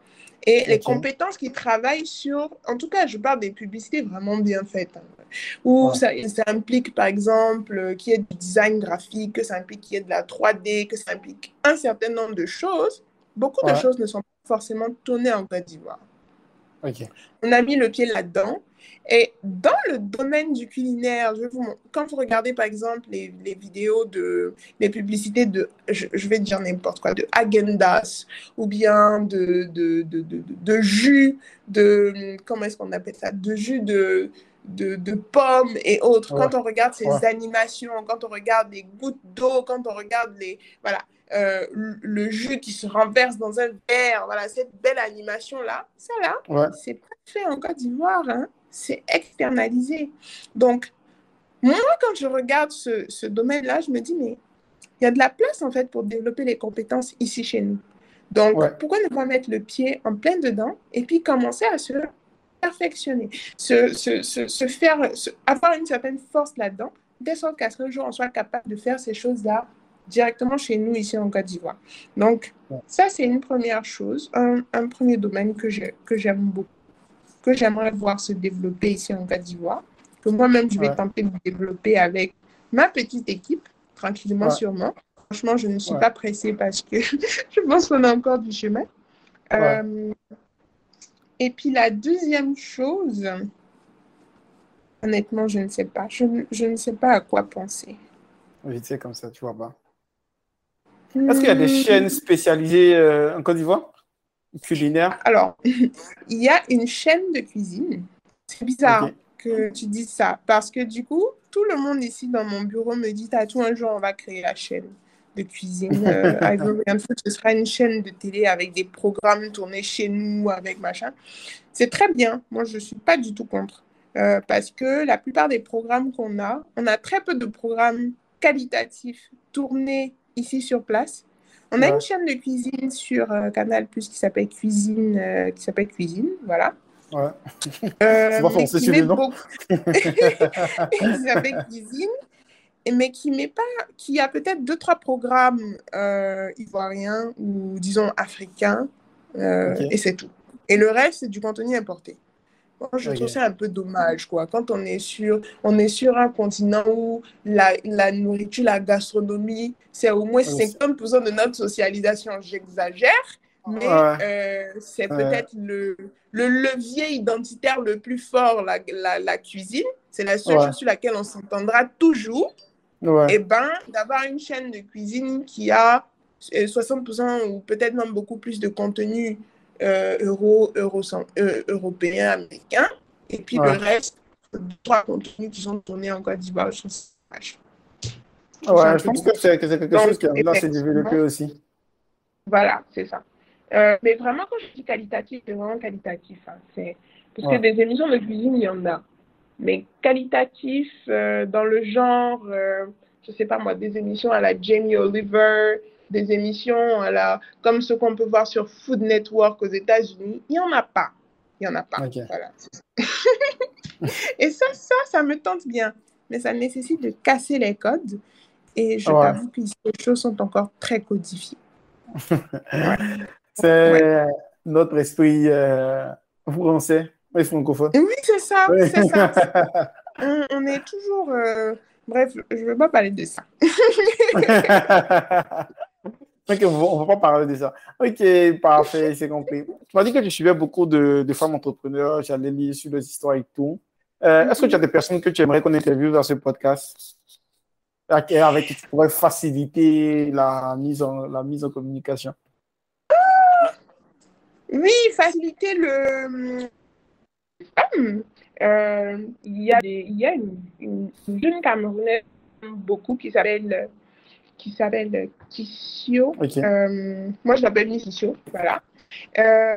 Et les compétences qui travaillent sur, en tout cas, je parle des publicités vraiment bien faites, hein, où ça, ça, implique, par exemple, qu'il y ait du design graphique, que ça implique qu'il y ait de la 3D, que ça implique un certain nombre de choses. Beaucoup de choses ne sont pas forcément tournées en Côte d'Ivoire. On a mis le pied là-dedans. Et dans le domaine du culinaire, je vous quand vous regardez par exemple les, les vidéos de les publicités de, je, vais dire n'importe quoi, de Agendas ou bien de, de, de, de, de jus, de, comment est-ce qu'on appelle ça, de jus de, de, de, pommes et autres. Quand on regarde ces animations, quand on regarde les gouttes d'eau, quand on regarde les, voilà, euh, le jus qui se renverse dans un verre, voilà, cette belle animation-là, ça là, c'est pas fait en Côte d'Ivoire. Hein c'est externalisé. Donc, moi, quand je regarde ce, ce domaine-là, je me dis, mais il y a de la place, en fait, pour développer les compétences ici chez nous. Donc, pourquoi ne pas mettre le pied en plein dedans et puis commencer à se perfectionner, se, se, se, faire, avoir une certaine force là-dedans, de sorte qu'à ce jour, on soit capable de faire ces choses-là directement chez nous, ici en Côte d'Ivoire. Donc, ça, c'est une première chose, un, un premier domaine que j'aime beaucoup que j'aimerais voir se développer ici en Côte d'Ivoire, que moi-même je vais tenter de développer avec ma petite équipe, tranquillement, sûrement. Franchement, je ne suis pas pressée parce que je pense qu'on a encore du chemin. Euh, et puis la deuxième chose, honnêtement, je ne sais pas. Je, je ne sais pas à quoi penser. Vite comme ça, tu vois pas. Est-ce qu'il y a des hmm. chaînes spécialisées euh, en Côte d'Ivoire? Culinaire Alors, il y a une chaîne de cuisine. C'est bizarre que tu dises ça parce que du coup, tout le monde ici dans mon bureau me dit à tout un jour, on va créer la chaîne de cuisine. Euh, ce sera une chaîne de télé avec des programmes tournés chez nous, avec machin. C'est très bien. Moi, je ne suis pas du tout contre. Euh, parce que la plupart des programmes qu'on a, on a très peu de programmes qualitatifs tournés ici sur place. On a une chaîne de cuisine sur euh, Canal Plus qui s'appelle Cuisine, euh, qui s'appelle Cuisine, voilà. Ouais. Euh, pas français, c'est non Qui s'appelle Cuisine, mais qui met pas, qui a peut-être deux trois programmes ivoiriens ou disons africains, et c'est tout. Et le reste c'est du contenu importé je trouve ça un peu dommage, quoi. Quand on est sur, on est sur un continent où la, la nourriture, la gastronomie, c'est au moins 50% de notre socialisation. J'exagère, mais euh, c'est peut-être le, le levier identitaire le plus fort, la, la, la cuisine. C'est la seule chose sur laquelle on s'entendra toujours. Et eh ben, d'avoir une chaîne de cuisine qui a 60% euh, ou peut-être même beaucoup plus de contenu euro, euro, euh, européens, américains. Et puis le reste, trois contenus qui sont tournés en Côte d'Ivoire. Je Ouais, je pense que c'est quelque chose qui là s'est développé aussi. Voilà, c'est ça. Euh, mais vraiment, quand je dis qualitatif, c'est vraiment qualitatif. Hein. Parce que des émissions de cuisine, il y en a. Mais qualitatif, dans le genre, je sais pas moi, des émissions à la Jamie Oliver, des émissions là, comme ce qu'on peut voir sur Food Network aux États-Unis, il n'y en a pas. Il n'y en a pas. Voilà. et ça, ça, ça me tente bien. Mais ça nécessite de casser les codes. Et je t'avoue que les choses sont encore très codifiées. c'est notre esprit euh, français et francophone. Oui, c'est ça. C'est ça. on, est toujours. Euh, bref, je ne veux pas parler de ça. On ne va pas parler de ça. Ok, parfait, c'est compris. Tu m'as dit que tu suivais beaucoup de, femmes entrepreneurs, j'allais lire sur les histoires et tout. Euh, est-ce que tu as des personnes que tu aimerais qu'on interviewe dans ce podcast? Avec qui tu pourrais faciliter la mise en, communication? Oui, faciliter le. Euh, il y a, il y a une, une, jeune Camerounaise beaucoup qui s'appelle qui s'appelle Tissio. Euh, moi, je l'appelle Tissio, voilà. Euh,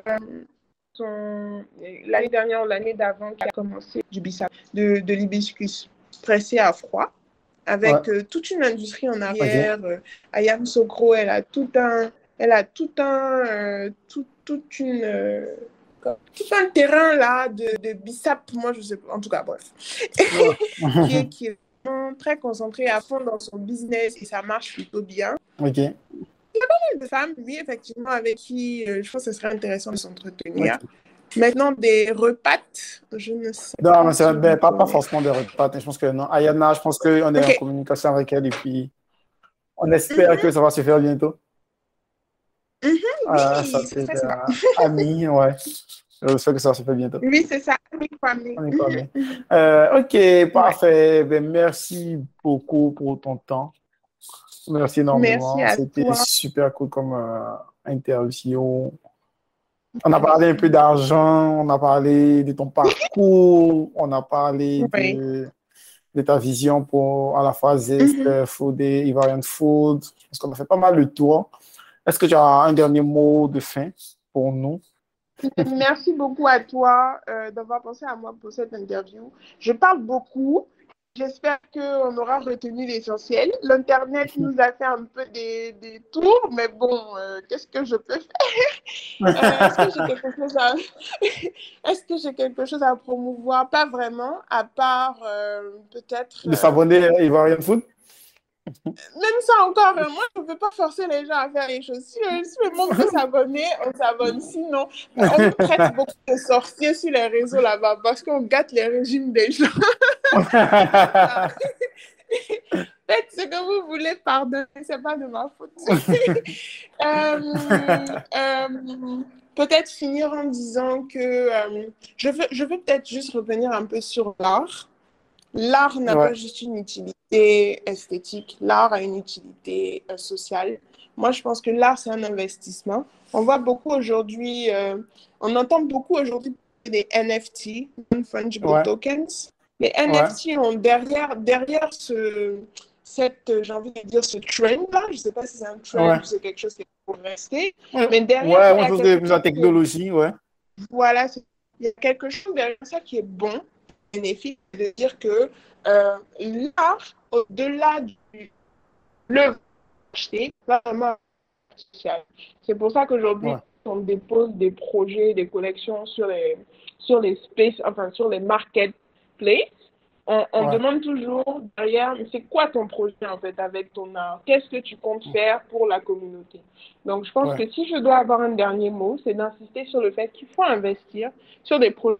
l'année dernière ou l'année d'avant, qui a commencé du bissap, de, de l'hibiscus pressé à froid, avec euh, toute une industrie en arrière. Ayam Sokro, elle a tout un, elle a tout un, tout, toute une tout un terrain là de, de bissap, moi je sais pas, en tout cas, bref, qui, est, qui, est, très concentré à fond dans son business et ça marche plutôt bien. Ok. Il y a pas mal de femmes, oui, effectivement, avec qui euh, je pense que ce serait intéressant de s'entretenir. Maintenant, des repas, je ne sais non, pas. Non, mais pas, pas forcément des repas. Je pense que non. Ayana, je pense qu'on est en communication avec elle et puis on espère que ça va se faire bientôt. Mm -hmm, ah, ça, c'est ami, ouais. Je sais que ça se fait bientôt. Oui, c'est ça. Euh, ok, parfait. Ben, merci beaucoup pour ton temps. Merci énormément. C'était super cool comme euh, interview. On a parlé un peu d'argent, on a parlé de ton parcours, on a parlé de, ta vision pour à la fois Zest, mm Food et Ivarian Food. Parce qu'on a fait pas mal de tour. Est-ce que tu as un dernier mot de fin pour nous? Merci beaucoup à toi euh, d'avoir pensé à moi pour cette interview. Je parle beaucoup. J'espère qu'on aura retenu l'essentiel. L'Internet nous a fait un peu des, des tours, mais bon, euh, qu'est-ce que je peux faire? Euh, Est-ce que j'ai quelque, chose à... Est quelque chose à promouvoir? Pas vraiment, à part peut-être... De s'abonner à Ivoirian Food? Même ça encore, euh, moi, je ne peux pas forcer les gens à faire les choses. Si, euh, si le monde veut s'abonner, on s'abonne. Sinon, on traite beaucoup de sorciers sur les réseaux là-bas parce qu'on gâte les régimes des gens. Faites ce que vous voulez, pardonner, c'est pas de ma faute. Euh, peut-être finir en disant que je veux, je veux peut-être juste revenir un peu sur l'art. L'art n'a pas juste une utilité esthétique, l'art a une utilité euh, sociale. Moi, je pense que l'art, c'est un investissement. On voit beaucoup aujourd'hui, euh, on entend beaucoup aujourd'hui des NFT, non-fungible tokens. Les NFT ont derrière, derrière ce, cette, j'ai envie de dire, ce trend-là, je ne sais pas si c'est un trend ou c'est quelque chose qui est pour rester, mais derrière... Ouais, on chose de la technologie, ouais. Voilà, il y a quelque chose derrière ça qui est bon, bénéfique de dire que euh, l'art, au-delà du le acheter, vraiment C'est pour ça qu'aujourd'hui, on dépose des projets, des collections sur les, sur les spaces, enfin sur les marketplaces. On, on demande toujours derrière, c'est quoi ton projet en fait avec ton art? Qu'est-ce que tu comptes faire pour la communauté? Donc je pense que si je dois avoir un dernier mot, c'est d'insister sur le fait qu'il faut investir sur des projets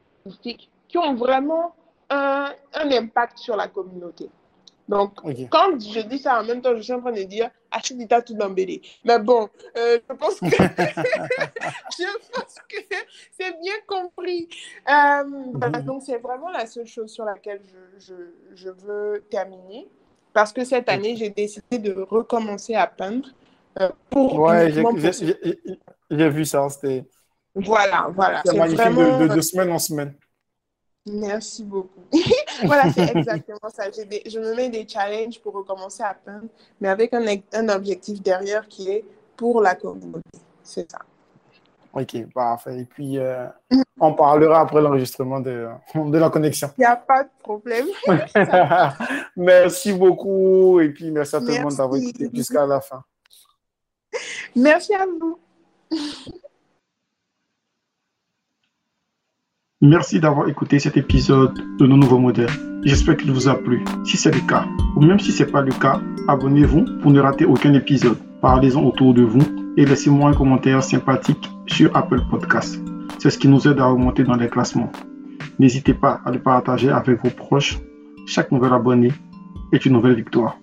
qui ont vraiment un, impact sur la communauté. Donc, quand je dis ça en même temps, je suis en train de dire Achidita tout d'embellé. Mais bon, euh, je pense que, je pense que c'est bien compris. Euh, mhm. donc, c'est vraiment la seule chose sur laquelle je, je, je veux terminer. Parce que cette année, j'ai décidé de recommencer à peindre. Euh, pour ouais, j'ai vu ça. C'était. Voilà, voilà. C'est magnifique vraiment... de, de semaine en semaine. Merci beaucoup. voilà, c'est exactement ça. je me mets des challenges pour recommencer à peindre, mais avec un, un objectif derrière qui est pour la communauté. C'est ça. Ok, parfait. Et puis, euh, on parlera après l'enregistrement de, de la connexion. Il n'y a pas de problème. merci beaucoup. Et puis, merci à tout le monde d'avoir écouté jusqu'à la fin. Merci à vous. Merci d'avoir écouté cet épisode de nos nouveaux modèles. J'espère qu'il vous a plu. Si c'est le cas, ou même si ce n'est pas le cas, abonnez-vous pour ne rater aucun épisode. Parlez-en autour de vous et laissez-moi un commentaire sympathique sur Apple Podcasts. C'est ce qui nous aide à remonter dans les classements. N'hésitez pas à le partager avec vos proches. Chaque nouvel abonné est une nouvelle victoire.